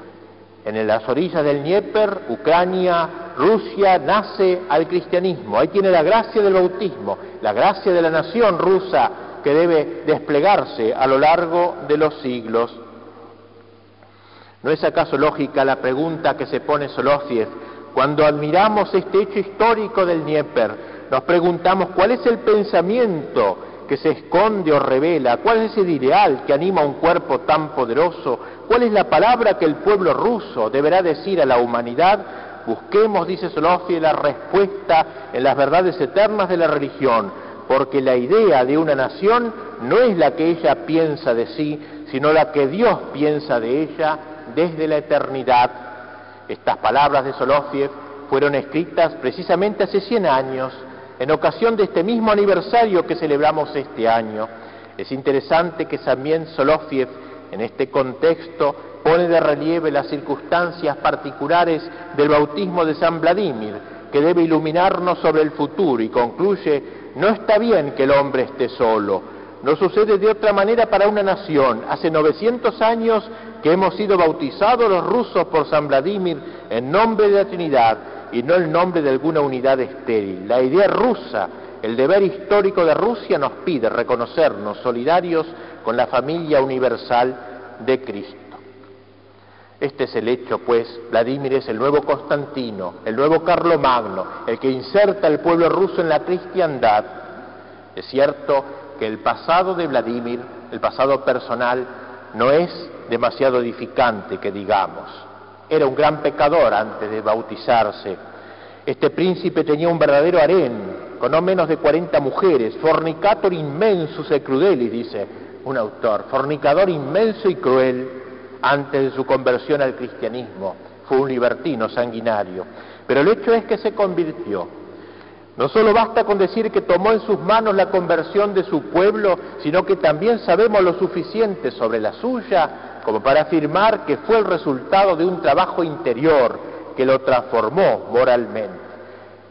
En las orillas del Dnieper, Ucrania, Rusia, nace al cristianismo. Ahí tiene la gracia del bautismo, la gracia de la nación rusa que debe desplegarse a lo largo de los siglos. ¿No es acaso lógica la pregunta que se pone Solofiev cuando admiramos este hecho histórico del Dnieper? Nos preguntamos cuál es el pensamiento que se esconde o revela, cuál es ese ideal que anima a un cuerpo tan poderoso, cuál es la palabra que el pueblo ruso deberá decir a la humanidad. Busquemos, dice Solofiev, la respuesta en las verdades eternas de la religión porque la idea de una nación no es la que ella piensa de sí, sino la que Dios piensa de ella desde la eternidad. Estas palabras de Solofiev fueron escritas precisamente hace 100 años, en ocasión de este mismo aniversario que celebramos este año. Es interesante que también Solofiev, en este contexto, pone de relieve las circunstancias particulares del bautismo de San Vladimir, que debe iluminarnos sobre el futuro y concluye no está bien que el hombre esté solo. No sucede de otra manera para una nación. Hace 900 años que hemos sido bautizados los rusos por San Vladimir en nombre de la Trinidad y no en nombre de alguna unidad estéril. La idea rusa, el deber histórico de Rusia nos pide reconocernos solidarios con la familia universal de Cristo. Este es el hecho, pues, Vladimir es el nuevo Constantino, el nuevo Carlomagno, el que inserta al pueblo ruso en la cristiandad. Es cierto que el pasado de Vladimir, el pasado personal, no es demasiado edificante, que digamos. Era un gran pecador antes de bautizarse. Este príncipe tenía un verdadero harén, con no menos de 40 mujeres, fornicator inmensus e crudelis, dice un autor, fornicador inmenso y cruel antes de su conversión al cristianismo. Fue un libertino sanguinario. Pero el hecho es que se convirtió. No solo basta con decir que tomó en sus manos la conversión de su pueblo, sino que también sabemos lo suficiente sobre la suya como para afirmar que fue el resultado de un trabajo interior que lo transformó moralmente.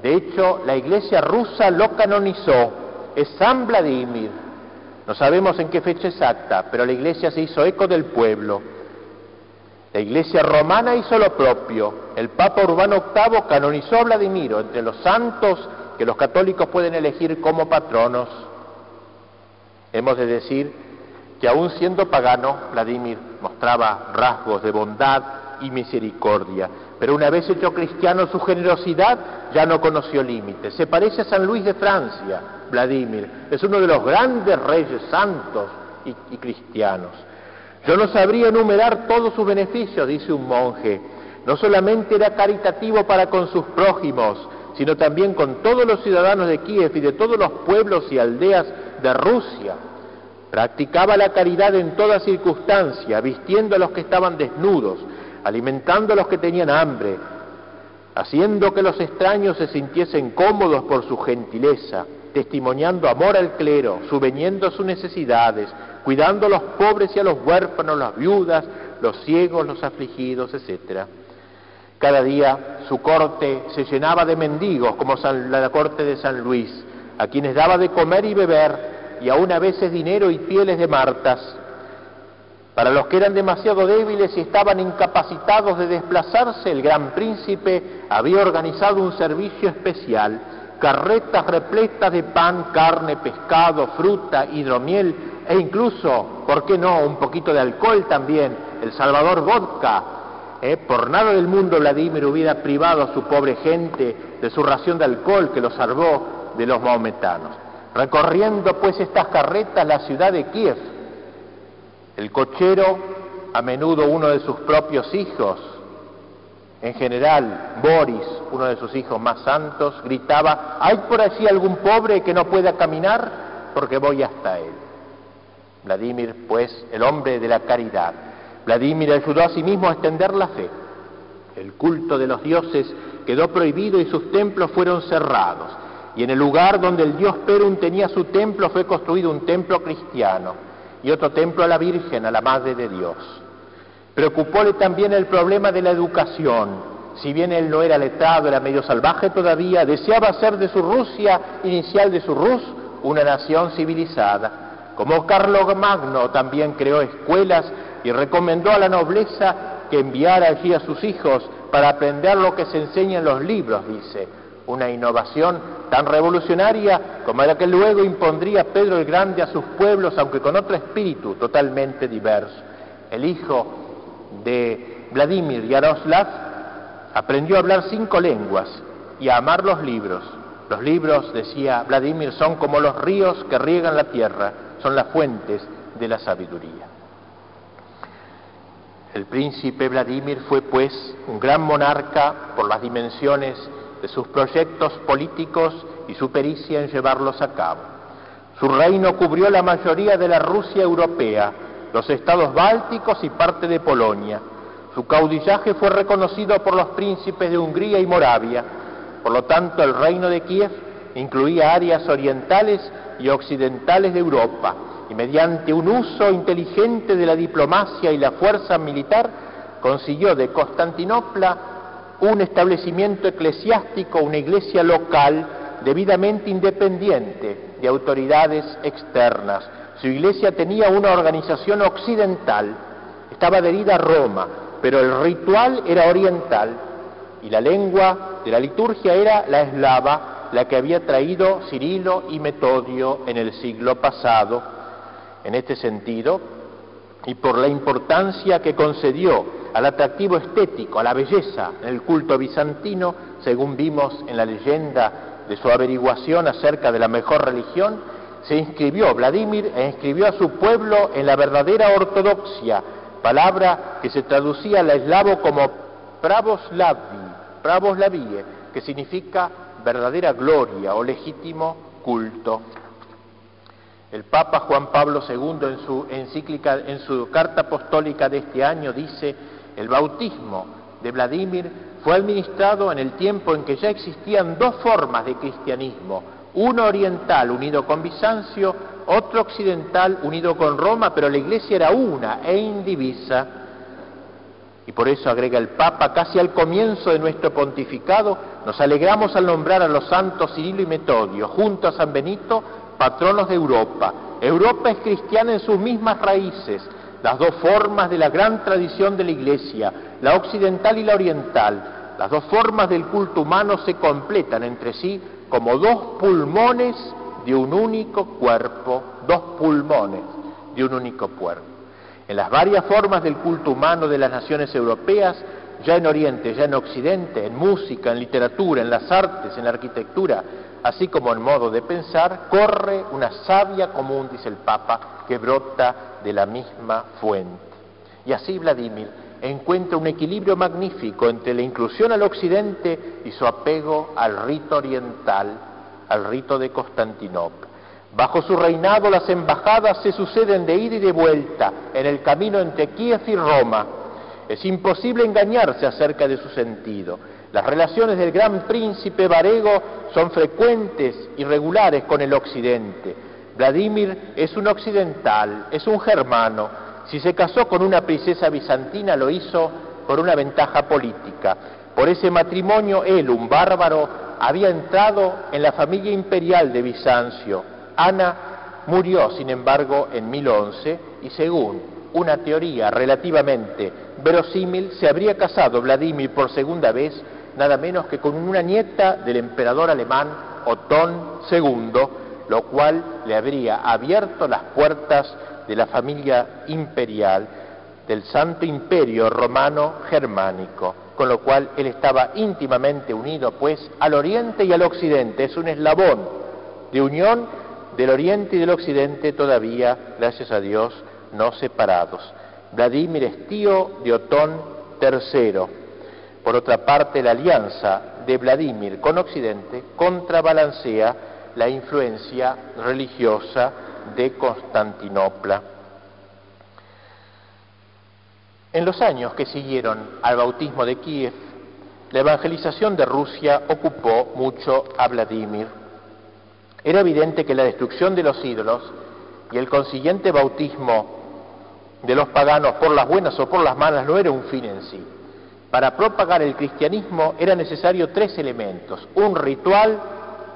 De hecho, la iglesia rusa lo canonizó, es San Vladimir. No sabemos en qué fecha exacta, pero la iglesia se hizo eco del pueblo la Iglesia romana hizo lo propio. El Papa Urbano VIII canonizó a Vladimiro entre los santos que los católicos pueden elegir como patronos. Hemos de decir que aún siendo pagano, Vladimir mostraba rasgos de bondad y misericordia, pero una vez hecho cristiano su generosidad ya no conoció límites. Se parece a San Luis de Francia, Vladimir, es uno de los grandes reyes santos y, y cristianos. Yo no sabría enumerar todos sus beneficios, dice un monje. No solamente era caritativo para con sus prójimos, sino también con todos los ciudadanos de Kiev y de todos los pueblos y aldeas de Rusia. Practicaba la caridad en toda circunstancia, vistiendo a los que estaban desnudos, alimentando a los que tenían hambre, haciendo que los extraños se sintiesen cómodos por su gentileza, testimoniando amor al clero, subveniendo a sus necesidades, cuidando a los pobres y a los huérfanos, las viudas, los ciegos, los afligidos, etc. Cada día su corte se llenaba de mendigos, como la corte de San Luis, a quienes daba de comer y beber, y aún a veces dinero y pieles de martas. Para los que eran demasiado débiles y estaban incapacitados de desplazarse, el gran príncipe había organizado un servicio especial, carretas repletas de pan, carne, pescado, fruta, hidromiel e incluso, ¿por qué no?, un poquito de alcohol también, el Salvador vodka. ¿Eh? Por nada del mundo Vladimir hubiera privado a su pobre gente de su ración de alcohol que lo salvó de los maometanos. Recorriendo pues estas carretas la ciudad de Kiev, el cochero, a menudo uno de sus propios hijos, en general Boris, uno de sus hijos más santos, gritaba, ¿hay por allí algún pobre que no pueda caminar? porque voy hasta él. Vladimir, pues, el hombre de la caridad. Vladimir ayudó a sí mismo a extender la fe. El culto de los dioses quedó prohibido y sus templos fueron cerrados. Y en el lugar donde el dios Perun tenía su templo fue construido un templo cristiano y otro templo a la Virgen, a la Madre de Dios. Preocupóle también el problema de la educación. Si bien él no era letrado, era medio salvaje todavía, deseaba hacer de su Rusia, inicial de su Rus, una nación civilizada. Como Carlos Magno también creó escuelas y recomendó a la nobleza que enviara allí a sus hijos para aprender lo que se enseña en los libros, dice. Una innovación tan revolucionaria como la que luego impondría Pedro el Grande a sus pueblos, aunque con otro espíritu totalmente diverso. El hijo de Vladimir Yaroslav aprendió a hablar cinco lenguas y a amar los libros. Los libros, decía Vladimir, son como los ríos que riegan la tierra, son las fuentes de la sabiduría. El príncipe Vladimir fue pues un gran monarca por las dimensiones de sus proyectos políticos y su pericia en llevarlos a cabo. Su reino cubrió la mayoría de la Rusia europea, los estados bálticos y parte de Polonia. Su caudillaje fue reconocido por los príncipes de Hungría y Moravia. Por lo tanto, el reino de Kiev incluía áreas orientales y occidentales de Europa y mediante un uso inteligente de la diplomacia y la fuerza militar consiguió de Constantinopla un establecimiento eclesiástico, una iglesia local debidamente independiente de autoridades externas. Su iglesia tenía una organización occidental, estaba adherida a Roma, pero el ritual era oriental y la lengua de la liturgia era la eslava, la que había traído Cirilo y Metodio en el siglo pasado en este sentido y por la importancia que concedió al atractivo estético, a la belleza en el culto bizantino, según vimos en la leyenda de su averiguación acerca de la mejor religión, se inscribió Vladimir e inscribió a su pueblo en la verdadera ortodoxia, palabra que se traducía al eslavo como pravoslavi, pravoslavie, que significa verdadera gloria o legítimo culto. El Papa Juan Pablo II en su encíclica, en su carta apostólica de este año dice, el bautismo de Vladimir fue administrado en el tiempo en que ya existían dos formas de cristianismo, uno oriental unido con Bizancio, otro occidental unido con Roma, pero la iglesia era una e indivisa. Y por eso agrega el Papa, casi al comienzo de nuestro pontificado, nos alegramos al nombrar a los santos Cirilo y Metodio, junto a San Benito, patronos de Europa. Europa es cristiana en sus mismas raíces, las dos formas de la gran tradición de la Iglesia, la occidental y la oriental. Las dos formas del culto humano se completan entre sí como dos pulmones de un único cuerpo, dos pulmones de un único cuerpo. En las varias formas del culto humano de las naciones europeas, ya en Oriente, ya en Occidente, en música, en literatura, en las artes, en la arquitectura, así como en modo de pensar, corre una savia común, dice el Papa, que brota de la misma fuente. Y así Vladimir encuentra un equilibrio magnífico entre la inclusión al occidente y su apego al rito oriental, al rito de Constantinopla. Bajo su reinado las embajadas se suceden de ida y de vuelta en el camino entre Kiev y Roma. Es imposible engañarse acerca de su sentido. Las relaciones del gran príncipe Varego son frecuentes y regulares con el occidente. Vladimir es un occidental, es un germano. Si se casó con una princesa bizantina lo hizo por una ventaja política. Por ese matrimonio él, un bárbaro, había entrado en la familia imperial de Bizancio. Ana murió, sin embargo, en 1011 y según una teoría relativamente verosímil, se habría casado Vladimir por segunda vez nada menos que con una nieta del emperador alemán Otón II, lo cual le habría abierto las puertas de la familia imperial del Santo Imperio Romano Germánico, con lo cual él estaba íntimamente unido pues al Oriente y al Occidente, es un eslabón de unión del Oriente y del Occidente todavía, gracias a Dios, no separados. Vladimir es tío de Otón III, por otra parte, la alianza de Vladimir con Occidente contrabalancea la influencia religiosa de Constantinopla. En los años que siguieron al bautismo de Kiev, la evangelización de Rusia ocupó mucho a Vladimir. Era evidente que la destrucción de los ídolos y el consiguiente bautismo de los paganos por las buenas o por las malas no era un fin en sí. Para propagar el cristianismo era necesario tres elementos, un ritual,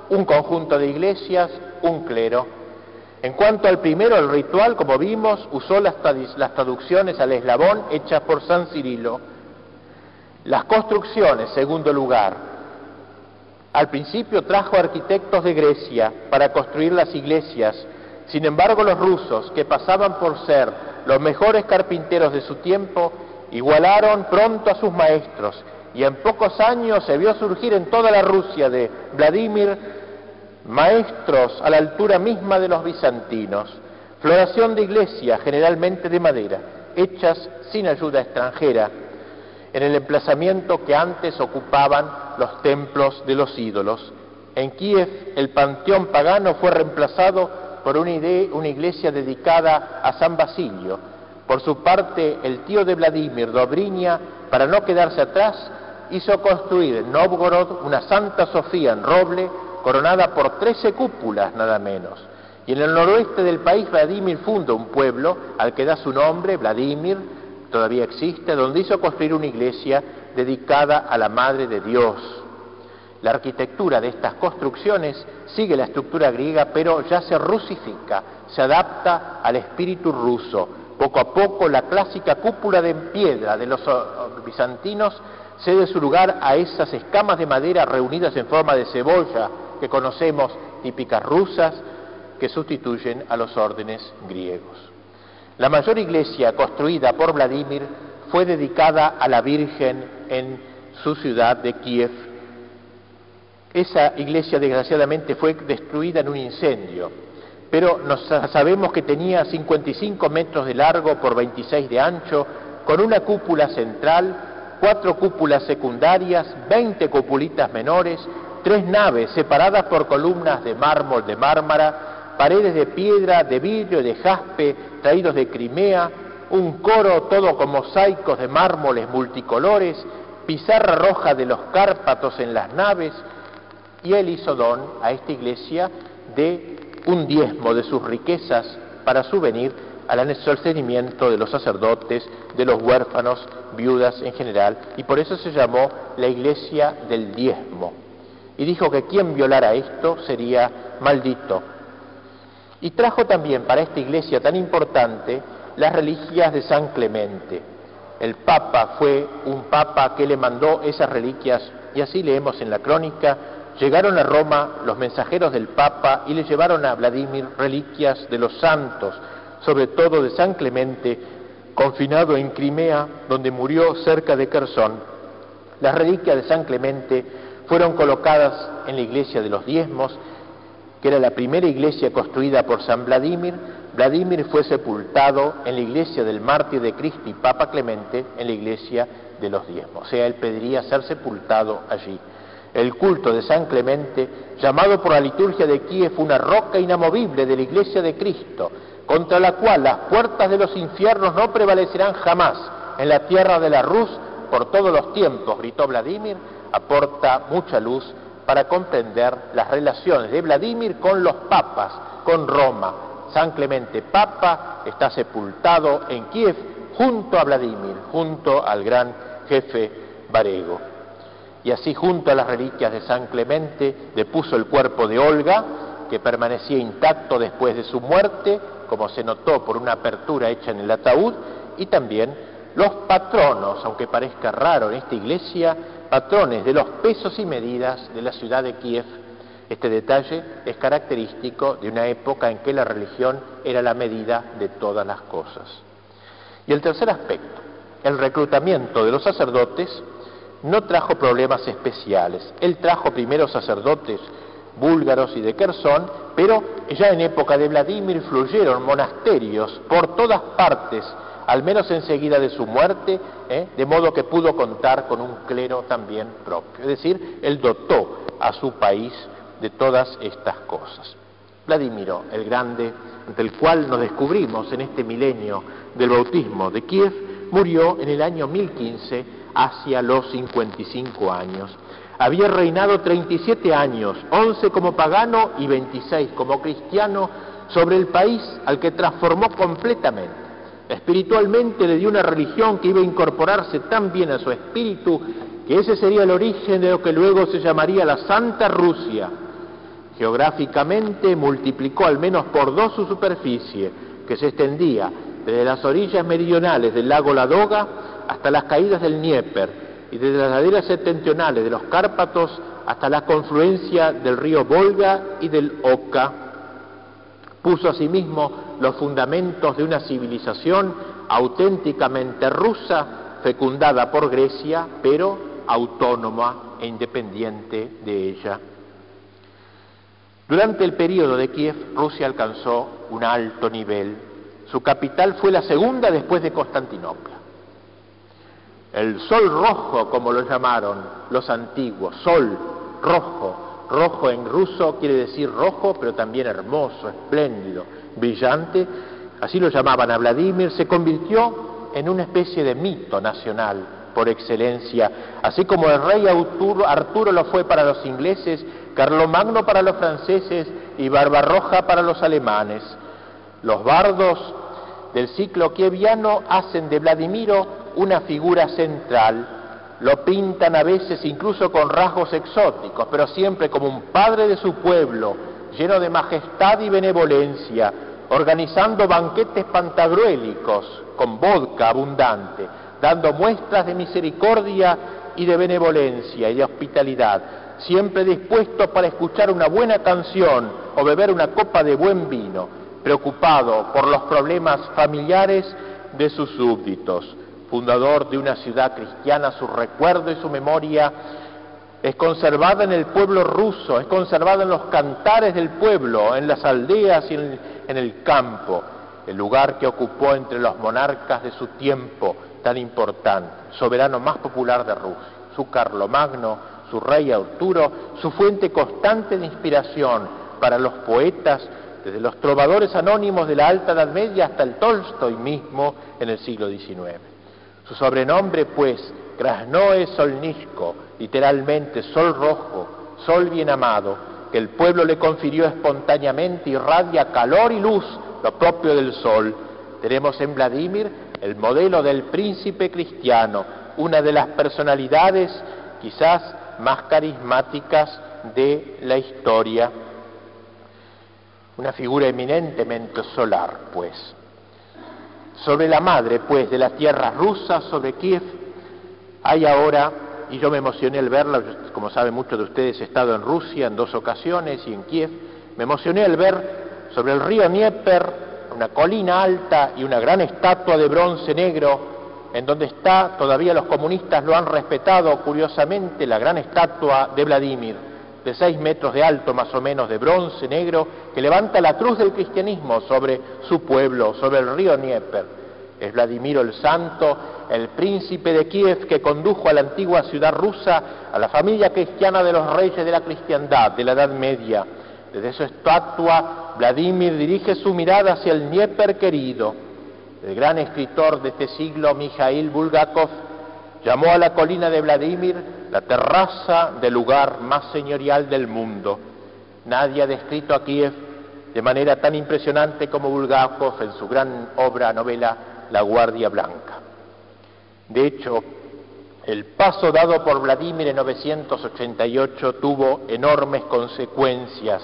un conjunto de iglesias, un clero en cuanto al primero, el ritual, como vimos, usó las, traducciones al eslabón hechas por San Cirilo. Las construcciones, segundo lugar, al principio trajo arquitectos de Grecia para construir las iglesias. Sin embargo, los rusos, que pasaban por ser los mejores carpinteros de su tiempo, igualaron pronto a sus maestros y en pocos años se vio surgir en toda la Rusia de Vladimir maestros a la altura misma de los bizantinos, floración de iglesias generalmente de madera, hechas sin ayuda extranjera, en el emplazamiento que antes ocupaban los templos de los ídolos. En Kiev el panteón pagano fue reemplazado por una, una iglesia dedicada a San Basilio. Por su parte, el tío de Vladimir, Dobrinia, para no quedarse atrás, hizo construir en Novgorod una Santa Sofía en roble coronada por trece cúpulas nada menos. Y en el noroeste del país Vladimir funda un pueblo al que da su nombre, Vladimir, todavía existe, donde hizo construir una iglesia dedicada a la Madre de Dios. La arquitectura de estas construcciones sigue la estructura griega, pero ya se rusifica, se adapta al espíritu ruso. Poco a poco la clásica cúpula de piedra de los bizantinos cede su lugar a esas escamas de madera reunidas en forma de cebolla que conocemos, típicas rusas, que sustituyen a los órdenes griegos. La mayor iglesia construida por Vladimir fue dedicada a la Virgen en su ciudad de Kiev. Esa iglesia desgraciadamente fue destruida en un incendio, pero nos sabemos que tenía 55 metros de largo por 26 de ancho, con una cúpula central, cuatro cúpulas secundarias, 20 cupulitas menores tres naves separadas por columnas de mármol de Mármara, paredes de piedra, de vidrio, de jaspe, traídos de Crimea, un coro todo con mosaicos de mármoles multicolores, pizarra roja de los Cárpatos en las naves, y él hizo a esta iglesia de un diezmo de sus riquezas para subvenir al sostenimiento de los sacerdotes, de los huérfanos, viudas en general, y por eso se llamó la iglesia del diezmo y dijo que quien violara esto sería maldito. Y trajo también para esta iglesia tan importante las reliquias de San Clemente. El Papa fue un Papa que le mandó esas reliquias y así leemos en la crónica, llegaron a Roma los mensajeros del Papa y le llevaron a Vladimir reliquias de los santos, sobre todo de San Clemente, confinado en Crimea, donde murió cerca de Kersón. Las reliquias de San Clemente fueron colocadas en la iglesia de los diezmos, que era la primera iglesia construida por San Vladimir. Vladimir fue sepultado en la iglesia del mártir de Cristo y Papa Clemente en la iglesia de los diezmos. O sea, él pediría ser sepultado allí. El culto de San Clemente, llamado por la liturgia de Kiev una roca inamovible de la iglesia de Cristo, contra la cual las puertas de los infiernos no prevalecerán jamás en la tierra de la Rus por todos los tiempos, gritó Vladimir, aporta mucha luz para comprender las relaciones de Vladimir con los papas, con Roma. San Clemente Papa está sepultado en Kiev junto a Vladimir, junto al gran jefe Varego. Y así junto a las reliquias de San Clemente depuso el cuerpo de Olga, que permanecía intacto después de su muerte, como se notó por una apertura hecha en el ataúd, y también los patronos, aunque parezca raro en esta iglesia, patrones de los pesos y medidas de la ciudad de Kiev. Este detalle es característico de una época en que la religión era la medida de todas las cosas. Y el tercer aspecto, el reclutamiento de los sacerdotes, no trajo problemas especiales. Él trajo primero sacerdotes búlgaros y de Kersón, pero ya en época de Vladimir fluyeron monasterios por todas partes al menos enseguida de su muerte, ¿eh? de modo que pudo contar con un clero también propio. Es decir, él dotó a su país de todas estas cosas. Vladimiro el Grande, ante el cual nos descubrimos en este milenio del bautismo de Kiev, murió en el año 1015 hacia los 55 años. Había reinado 37 años, 11 como pagano y 26 como cristiano, sobre el país al que transformó completamente. Espiritualmente le dio una religión que iba a incorporarse tan bien a su espíritu que ese sería el origen de lo que luego se llamaría la Santa Rusia. Geográficamente multiplicó al menos por dos su superficie, que se extendía desde las orillas meridionales del lago Ladoga hasta las caídas del Dnieper y desde las laderas septentrionales de los Cárpatos hasta la confluencia del río Volga y del Oka. Puso asimismo los fundamentos de una civilización auténticamente rusa, fecundada por Grecia, pero autónoma e independiente de ella. Durante el periodo de Kiev, Rusia alcanzó un alto nivel. Su capital fue la segunda después de Constantinopla. El sol rojo, como lo llamaron los antiguos, sol rojo. Rojo en ruso quiere decir rojo, pero también hermoso, espléndido, brillante. Así lo llamaban a Vladimir. Se convirtió en una especie de mito nacional por excelencia, así como el rey Arturo, Arturo lo fue para los ingleses, Carlomagno para los franceses y Barbarroja para los alemanes. Los bardos del ciclo kieviano hacen de Vladimiro una figura central, lo pintan a veces incluso con rasgos exóticos, pero siempre como un padre de su pueblo, lleno de majestad y benevolencia, organizando banquetes pantagruélicos con vodka abundante, dando muestras de misericordia y de benevolencia y de hospitalidad, siempre dispuesto para escuchar una buena canción o beber una copa de buen vino, preocupado por los problemas familiares de sus súbditos. Fundador de una ciudad cristiana, su recuerdo y su memoria es conservada en el pueblo ruso, es conservada en los cantares del pueblo, en las aldeas y en, el campo, el lugar que ocupó entre los monarcas de su tiempo tan importante, soberano más popular de Rusia, su Carlomagno, su rey Arturo, su fuente constante de inspiración para los poetas, desde los trovadores anónimos de la Alta Edad Media hasta el Tolstoy mismo en el siglo XIX. Su sobrenombre, pues, Krasnoe Solnishko, literalmente sol rojo, sol bien amado, que el pueblo le confirió espontáneamente, irradia calor y luz, lo propio del sol. Tenemos en Vladimir el modelo del príncipe cristiano, una de las personalidades quizás más carismáticas de la historia. Una figura eminentemente solar, pues. Sobre la madre, pues, de la tierra rusa, sobre Kiev, hay ahora, y yo me emocioné al verla, como saben muchos de ustedes, he estado en Rusia en dos ocasiones y en Kiev, me emocioné al ver sobre el río Dnieper una colina alta y una gran estatua de bronce negro, en donde está, todavía los comunistas lo han respetado curiosamente, la gran estatua de Vladimir, de seis metros de alto más o menos, de bronce negro, que levanta la cruz del cristianismo sobre su pueblo, sobre el río Dnieper. Es Vladimiro el Santo, el príncipe de Kiev que condujo a la antigua ciudad rusa, a la familia cristiana de los reyes de la cristiandad, de la Edad Media. Desde su estatua Vladimir dirige su mirada hacia el Dnieper querido. El gran escritor de este siglo, Mikhail Bulgakov, llamó a la colina de Vladimir la terraza del lugar más señorial del mundo. Nadie ha descrito a Kiev de manera tan impresionante como Bulgakov en su gran obra novela La Guardia Blanca. De hecho, el paso dado por Vladimir en 988 tuvo enormes consecuencias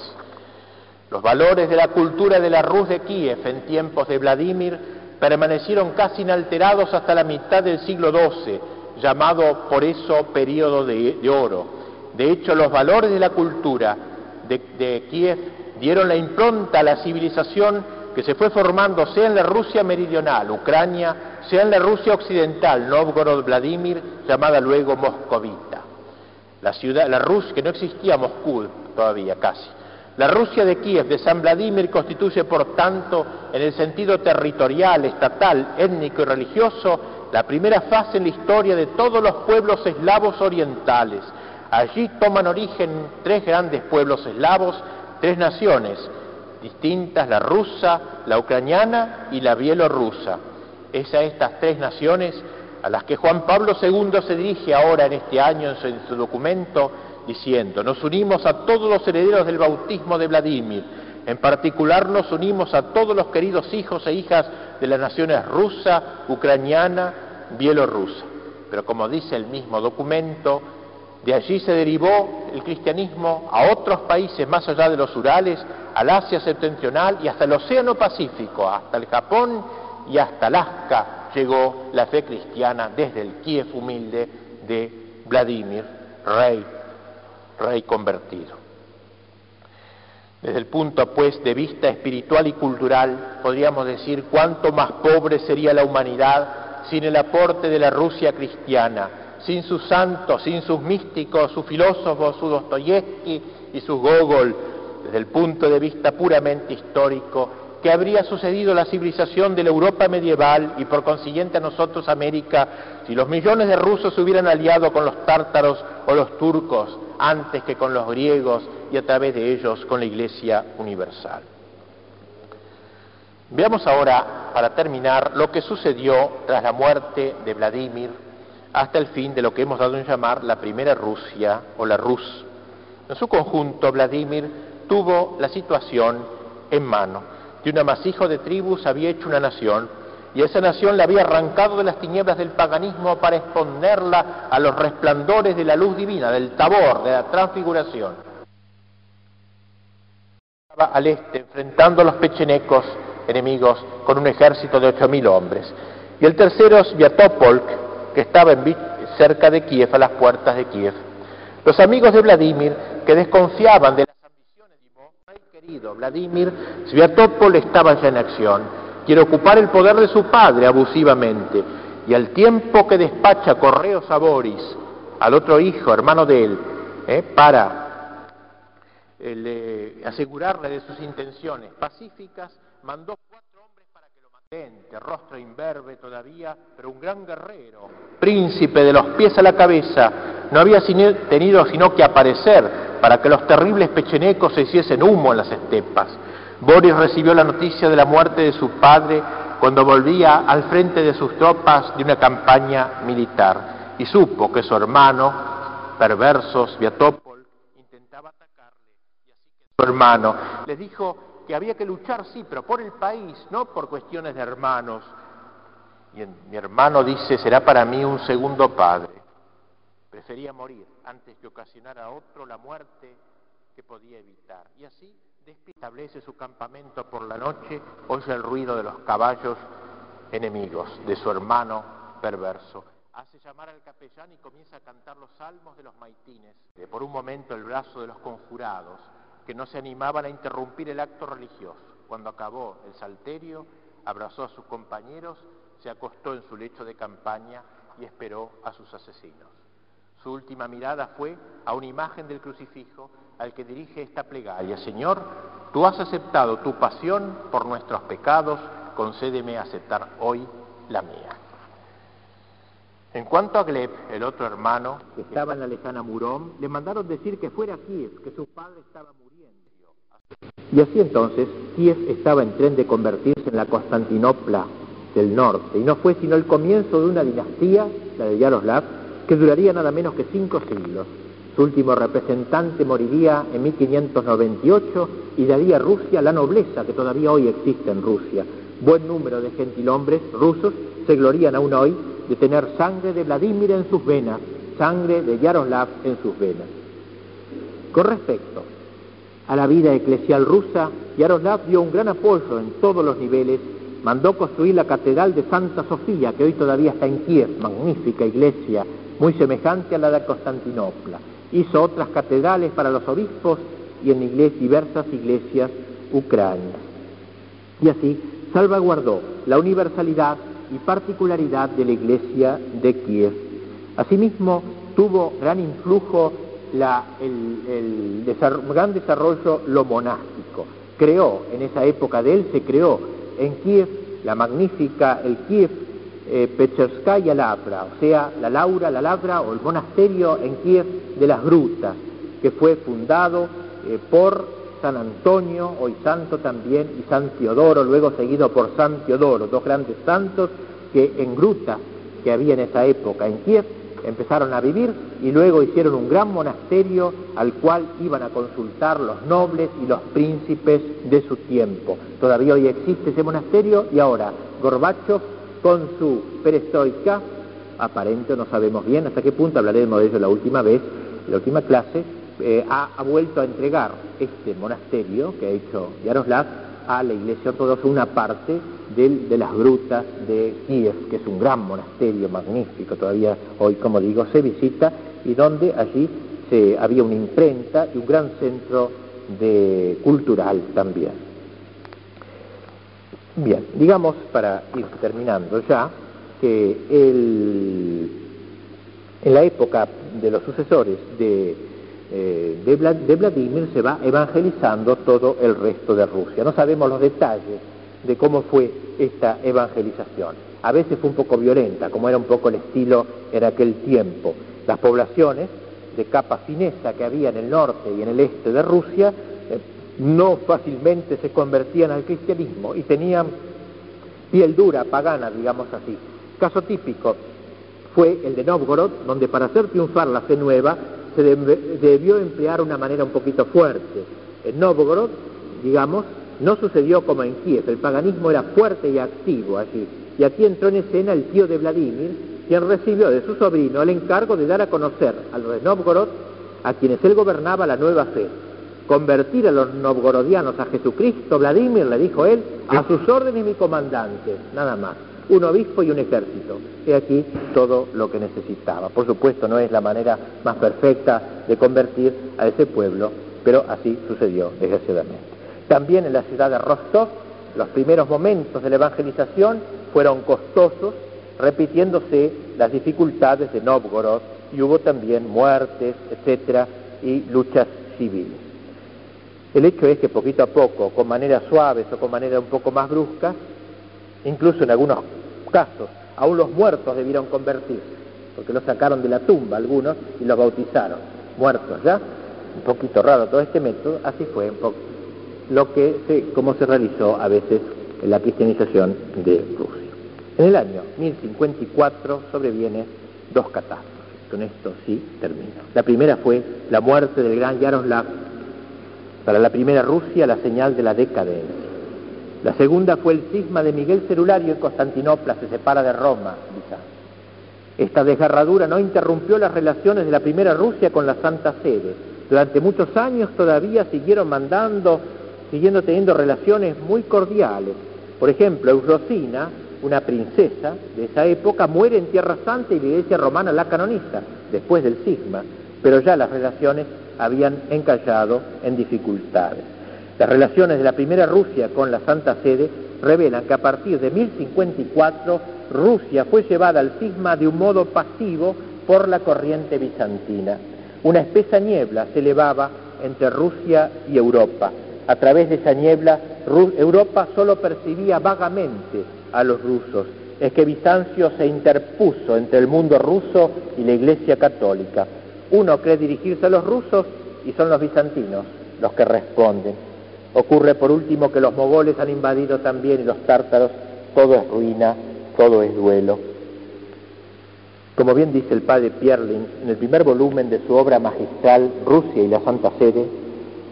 los valores de la cultura de la Rus de Kiev en tiempos de Vladimir permanecieron casi inalterados hasta la mitad del siglo XII, llamado por eso periodo de, oro. De hecho, los valores de la cultura de, Kiev dieron la impronta a la civilización que se fue formando sea en la Rusia meridional, Ucrania, sea en la Rusia occidental, Novgorod, Vladimir, llamada luego Moscovita. La ciudad, la Rusia, que no existía Moscú todavía casi. La Rusia de Kiev, de San Vladimir, constituye, por tanto, en el sentido territorial, estatal, étnico y religioso, la primera fase en la historia de todos los pueblos eslavos orientales. Allí toman origen tres grandes pueblos eslavos, tres naciones distintas, la rusa, la ucraniana y la bielorrusa. Es a estas tres naciones a las que Juan Pablo II se dirige ahora en este año en su, en su documento diciendo, nos unimos a todos los herederos del bautismo de Vladimir, en particular nos unimos a todos los queridos hijos e hijas de las naciones rusa, ucraniana, bielorrusa. Pero como dice el mismo documento, de allí se derivó el cristianismo a otros países más allá de los Urales, al Asia septentrional y hasta el Océano Pacífico, hasta el Japón y hasta Alaska llegó la fe cristiana desde el Kiev humilde de Vladimir, rey, rey convertido. Desde el punto pues de vista espiritual y cultural, podríamos decir cuánto más pobre sería la humanidad sin el aporte de la Rusia cristiana, sin sus santos, sin sus místicos, sus filósofos, su Dostoyevsky y sus Gogol, desde el punto de vista puramente histórico, que habría sucedido la civilización de la Europa medieval y por consiguiente a nosotros América si los millones de rusos se hubieran aliado con los tártaros o los turcos antes que con los griegos y a través de ellos con la Iglesia universal. Veamos ahora, para terminar, lo que sucedió tras la muerte de Vladimir hasta el fin de lo que hemos dado en llamar la primera Rusia o la Rus. En su conjunto, Vladimir tuvo la situación en mano. De un amasijo de tribus había hecho una nación y esa nación la había arrancado de las tinieblas del paganismo para exponerla a los resplandores de la luz divina, del tabor, de la transfiguración. Al este, enfrentando a los pechenecos enemigos con un ejército de ocho mil hombres. Y el tercero es Viatopolk, que estaba en, cerca de Kiev, a las puertas de Kiev. Los amigos de Vladimir, que desconfiaban de las ambiciones de Rey querido Vladimir, Sviatopol estaba ya en acción. Quiere ocupar el poder de su padre abusivamente. Y al tiempo que despacha correos a Boris, al otro hijo, hermano de él, ¿eh? para eh, asegurarle de sus intenciones pacíficas, mandó cuatro hombres para que lo mantente, rostro imberbe todavía, pero un gran guerrero, príncipe de los pies a la cabeza, no había tenido sino que aparecer para que los terribles pechenecos se hiciesen humo en las estepas. Boris recibió la noticia de la muerte de su padre cuando volvía al frente de sus tropas de una campaña militar y supo que su hermano, perverso Sviatopol, intentaba atacarle y así que su hermano les dijo que había que luchar, sí, pero por el país, no por cuestiones de hermanos. Y mi hermano dice, será para mí un segundo padre. Prefería morir antes que ocasionar a otro la muerte que podía evitar. Y así establece su campamento por la noche, oye el ruido de los caballos enemigos, de su hermano perverso. Hace llamar al capellán y comienza a cantar los salmos de los maitines. Por un momento el brazo de los conjurados, que no se animaban a interrumpir el acto religioso. Cuando acabó el salterio, abrazó a sus compañeros, se acostó en su lecho de campaña y esperó a sus asesinos. Su última mirada fue a una imagen del crucifijo al que dirige esta plegaria. Señor, tú has aceptado tu pasión por nuestros pecados, concédeme aceptar hoy la mía. En cuanto a Gleb, el otro hermano, que estaba en la lejana Murón, le mandaron decir que fuera a Kiev, que su padre estaba muriendo. Y así entonces, Kiev estaba en tren de convertirse en la Constantinopla del norte, y no fue sino el comienzo de una dinastía, la de Yaroslav, que duraría nada menos que cinco siglos. Su último representante moriría en 1598 y daría a Rusia la nobleza que todavía hoy existe en Rusia. Buen número de gentilhombres rusos se glorían aún hoy de tener sangre de Vladimir en sus venas, sangre de Yaroslav en sus venas. Con respecto a la vida eclesial rusa, Yaroslav dio un gran apoyo en todos los niveles, mandó construir la Catedral de Santa Sofía, que hoy todavía está en Kiev, magnífica iglesia, muy semejante a la de Constantinopla hizo otras catedrales para los obispos y en iglesia, diversas iglesias ucranianas. Y así salvaguardó la universalidad y particularidad de la iglesia de Kiev. Asimismo, tuvo gran influjo el, gran desarrollo lo monástico. Creó, en esa época de él, se creó en Kiev la magnífica, el Kiev eh, Pecherskaya Lavra, o sea, la Laura, la Lavra o el monasterio en Kiev de las Grutas, que fue fundado eh, por San Antonio, hoy santo también, y San Teodoro, luego seguido por San Teodoro, dos grandes santos que en gruta que había en esa época en Kiev empezaron a vivir y luego hicieron un gran monasterio al cual iban a consultar los nobles y los príncipes de su tiempo. Todavía hoy existe ese monasterio y ahora Gorbachev con su perestroika, aparente, no sabemos bien hasta qué punto, hablaremos de ello la última vez, la última clase, eh, ha, vuelto a entregar este monasterio que ha hecho Yaroslav a la Iglesia Ortodoxa, una parte de las grutas de Kiev, que es un gran monasterio magnífico, todavía hoy, como digo, se visita, y donde allí se, había una imprenta y un gran centro cultural también. Bien, digamos, para ir terminando ya, que en la época de los sucesores de eh, de, Vladimir se va evangelizando todo el resto de Rusia. No sabemos los detalles de cómo fue esta evangelización. A veces fue un poco violenta, como era un poco el estilo en aquel tiempo. Las poblaciones de capa finesa que había en el norte y en el este de Rusia eh, no fácilmente se convertían al cristianismo y tenían piel dura, pagana, digamos así. Caso típico fue el de Novgorod, donde para hacer triunfar la fe nueva se debió emplear una manera un poquito fuerte. En Novgorod, digamos, no sucedió como en Kiev, el paganismo era fuerte y activo allí. Y aquí entró en escena el tío de Vladimir, quien recibió de su sobrino el encargo de dar a conocer a los de Novgorod, a quienes él gobernaba, la nueva fe. Convertir a los novgorodianos a Jesucristo, Vladimir, le dijo él, a sus órdenes mi comandante, nada más un obispo y un ejército. He aquí todo lo que necesitaba. Por supuesto, no es la manera más perfecta de convertir a ese pueblo, pero así sucedió, desgraciadamente. También en la ciudad de Rostov, los primeros momentos de la evangelización fueron costosos, repitiéndose las dificultades de Novgorod, y hubo también muertes, etcétera, y luchas civiles. El hecho es que poquito a poco, con maneras suaves o con maneras un poco más bruscas, Incluso en algunos casos, aún los muertos debieron convertirse, porque los sacaron de la tumba algunos y los bautizaron, muertos ya. Un poquito raro todo este método, así fue lo que se, como se realizó a veces en la cristianización de Rusia. En el año 1054 sobreviene dos catástrofes. Con esto sí termino. La primera fue la muerte del gran Yaroslav, para la primera Rusia la señal de la decadencia. La segunda fue el cisma de Miguel Cerulario en Constantinopla, se separa de Roma, Esta desgarradura no interrumpió las relaciones de la primera Rusia con la Santa Sede. Durante muchos años todavía siguieron mandando, siguiendo teniendo relaciones muy cordiales. Por ejemplo, Eurosina, una princesa de esa época, muere en Tierra Santa y la Iglesia Romana la canoniza, después del cisma, pero ya las relaciones habían encallado en dificultades. Las relaciones de la primera Rusia con la Santa Sede revelan que a partir de 1054 Rusia fue llevada al cisma de un modo pasivo por la corriente bizantina. Una espesa niebla se elevaba entre Rusia y Europa. A través de esa niebla, Europa solo percibía vagamente a los rusos. Es que Bizancio se interpuso entre el mundo ruso y la Iglesia católica. Uno cree dirigirse a los rusos y son los bizantinos los que responden. Ocurre por último que los mogoles han invadido también y los tártaros, todo es ruina, todo es duelo. Como bien dice el padre Pierlin en el primer volumen de su obra magistral Rusia y la Santa Sede,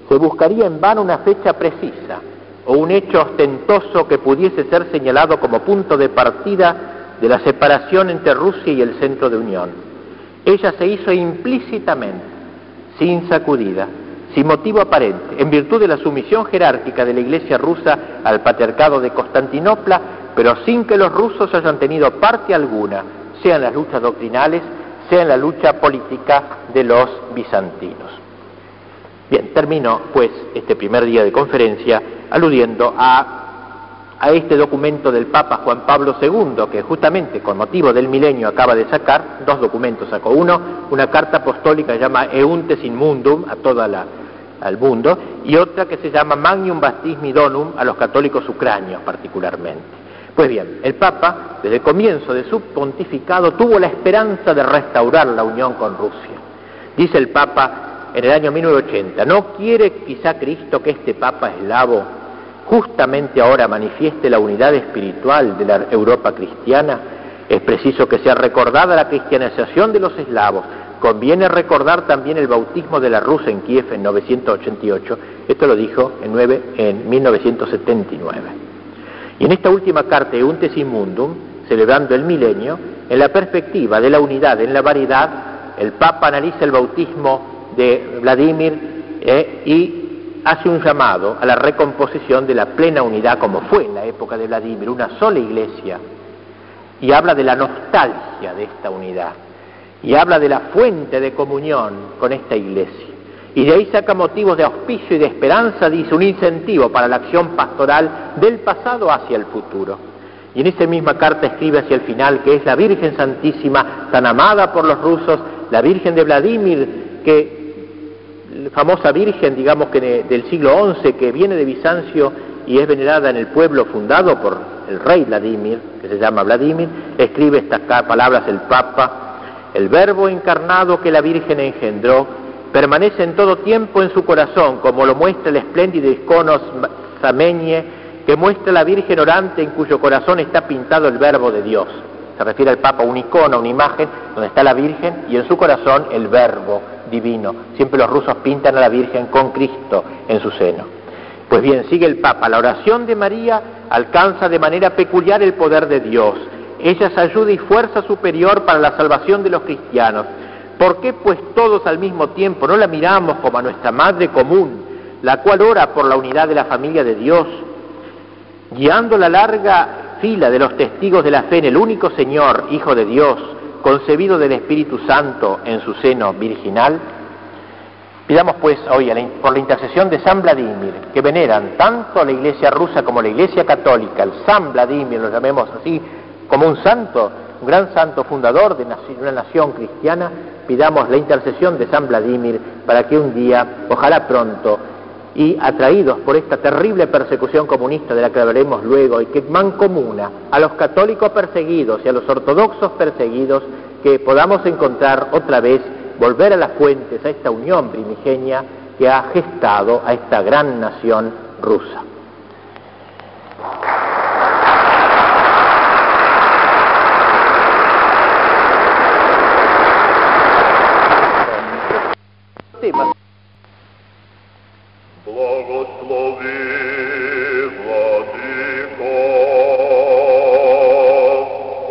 se buscaría en vano una fecha precisa o un hecho ostentoso que pudiese ser señalado como punto de partida de la separación entre Rusia y el centro de unión. Ella se hizo implícitamente, sin sacudida, sin motivo aparente, en virtud de la sumisión jerárquica de la Iglesia rusa al patriarcado de Constantinopla, pero sin que los rusos hayan tenido parte alguna, sea en las luchas doctrinales, sea en la lucha política de los bizantinos. Bien, termino pues este primer día de conferencia aludiendo a, a este documento del Papa Juan Pablo II, que justamente con motivo del milenio acaba de sacar, dos documentos sacó. Uno, una carta apostólica llama Euntes in Mundum a toda la al mundo, y otra que se llama Magnum Baptismi Donum a los católicos ucranios particularmente. Pues bien, el Papa, desde el comienzo de su pontificado, tuvo la esperanza de restaurar la unión con Rusia. Dice el Papa en el año 1980, ¿no quiere quizá Cristo que este Papa eslavo justamente ahora manifieste la unidad espiritual de la Europa cristiana? Es preciso que sea recordada la cristianización de los eslavos. Conviene recordar también el bautismo de la Rusia en Kiev en 988. Esto lo dijo en, 9, en 1979. Y en esta última carta de Untes Mundum, celebrando el milenio, en la perspectiva de la unidad en la variedad, el Papa analiza el bautismo de Vladimir eh, y hace un llamado a la recomposición de la plena unidad como fue en la época de Vladimir, una sola iglesia, y habla de la nostalgia de esta unidad, y habla de la fuente de comunión con esta iglesia. Y de ahí saca motivos de auspicio y de esperanza, dice, un incentivo para la acción pastoral del pasado hacia el futuro. Y en esa misma carta escribe hacia el final que es la Virgen Santísima, tan amada por los rusos, la Virgen de Vladimir, que famosa Virgen, digamos que del siglo XI, que viene de Bizancio y es venerada en el pueblo fundado por el rey Vladimir, que se llama Vladimir, escribe estas palabras el Papa, el verbo encarnado que la Virgen engendró permanece en todo tiempo en su corazón, como lo muestra el espléndido icono Sameñe, que muestra la Virgen orante en cuyo corazón está pintado el verbo de Dios. Se refiere al Papa a un icono, una imagen donde está la Virgen y en su corazón el verbo divino. Siempre los rusos pintan a la Virgen con Cristo en su seno. Pues bien, sigue el Papa, la oración de María alcanza de manera peculiar el poder de Dios. Ella es ayuda y fuerza superior para la salvación de los cristianos ¿Por qué pues todos al mismo tiempo no la miramos como a nuestra madre común, la cual ora por la unidad de la familia de Dios, guiando la larga fila de los testigos de la fe en el único Señor, Hijo de Dios, concebido del Espíritu Santo en su seno virginal? Pidamos pues hoy por la intercesión de San Vladimir, que veneran tanto la Iglesia rusa como la Iglesia católica, el San Vladimir, lo llamemos así, como un santo, un gran santo fundador de una nación cristiana, pidamos la intercesión de San Vladimir para que un día, ojalá pronto, y atraídos por esta terrible persecución comunista de la que hablaremos luego y que mancomuna a los católicos perseguidos y a los ortodoxos perseguidos, que podamos encontrar otra vez, volver a las fuentes, a esta unión primigenia que ha gestado a esta gran nación rusa. temas. Благослови, Владыко,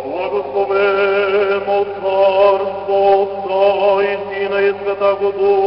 благословимо Царство Отца и Сына и Святого Духа,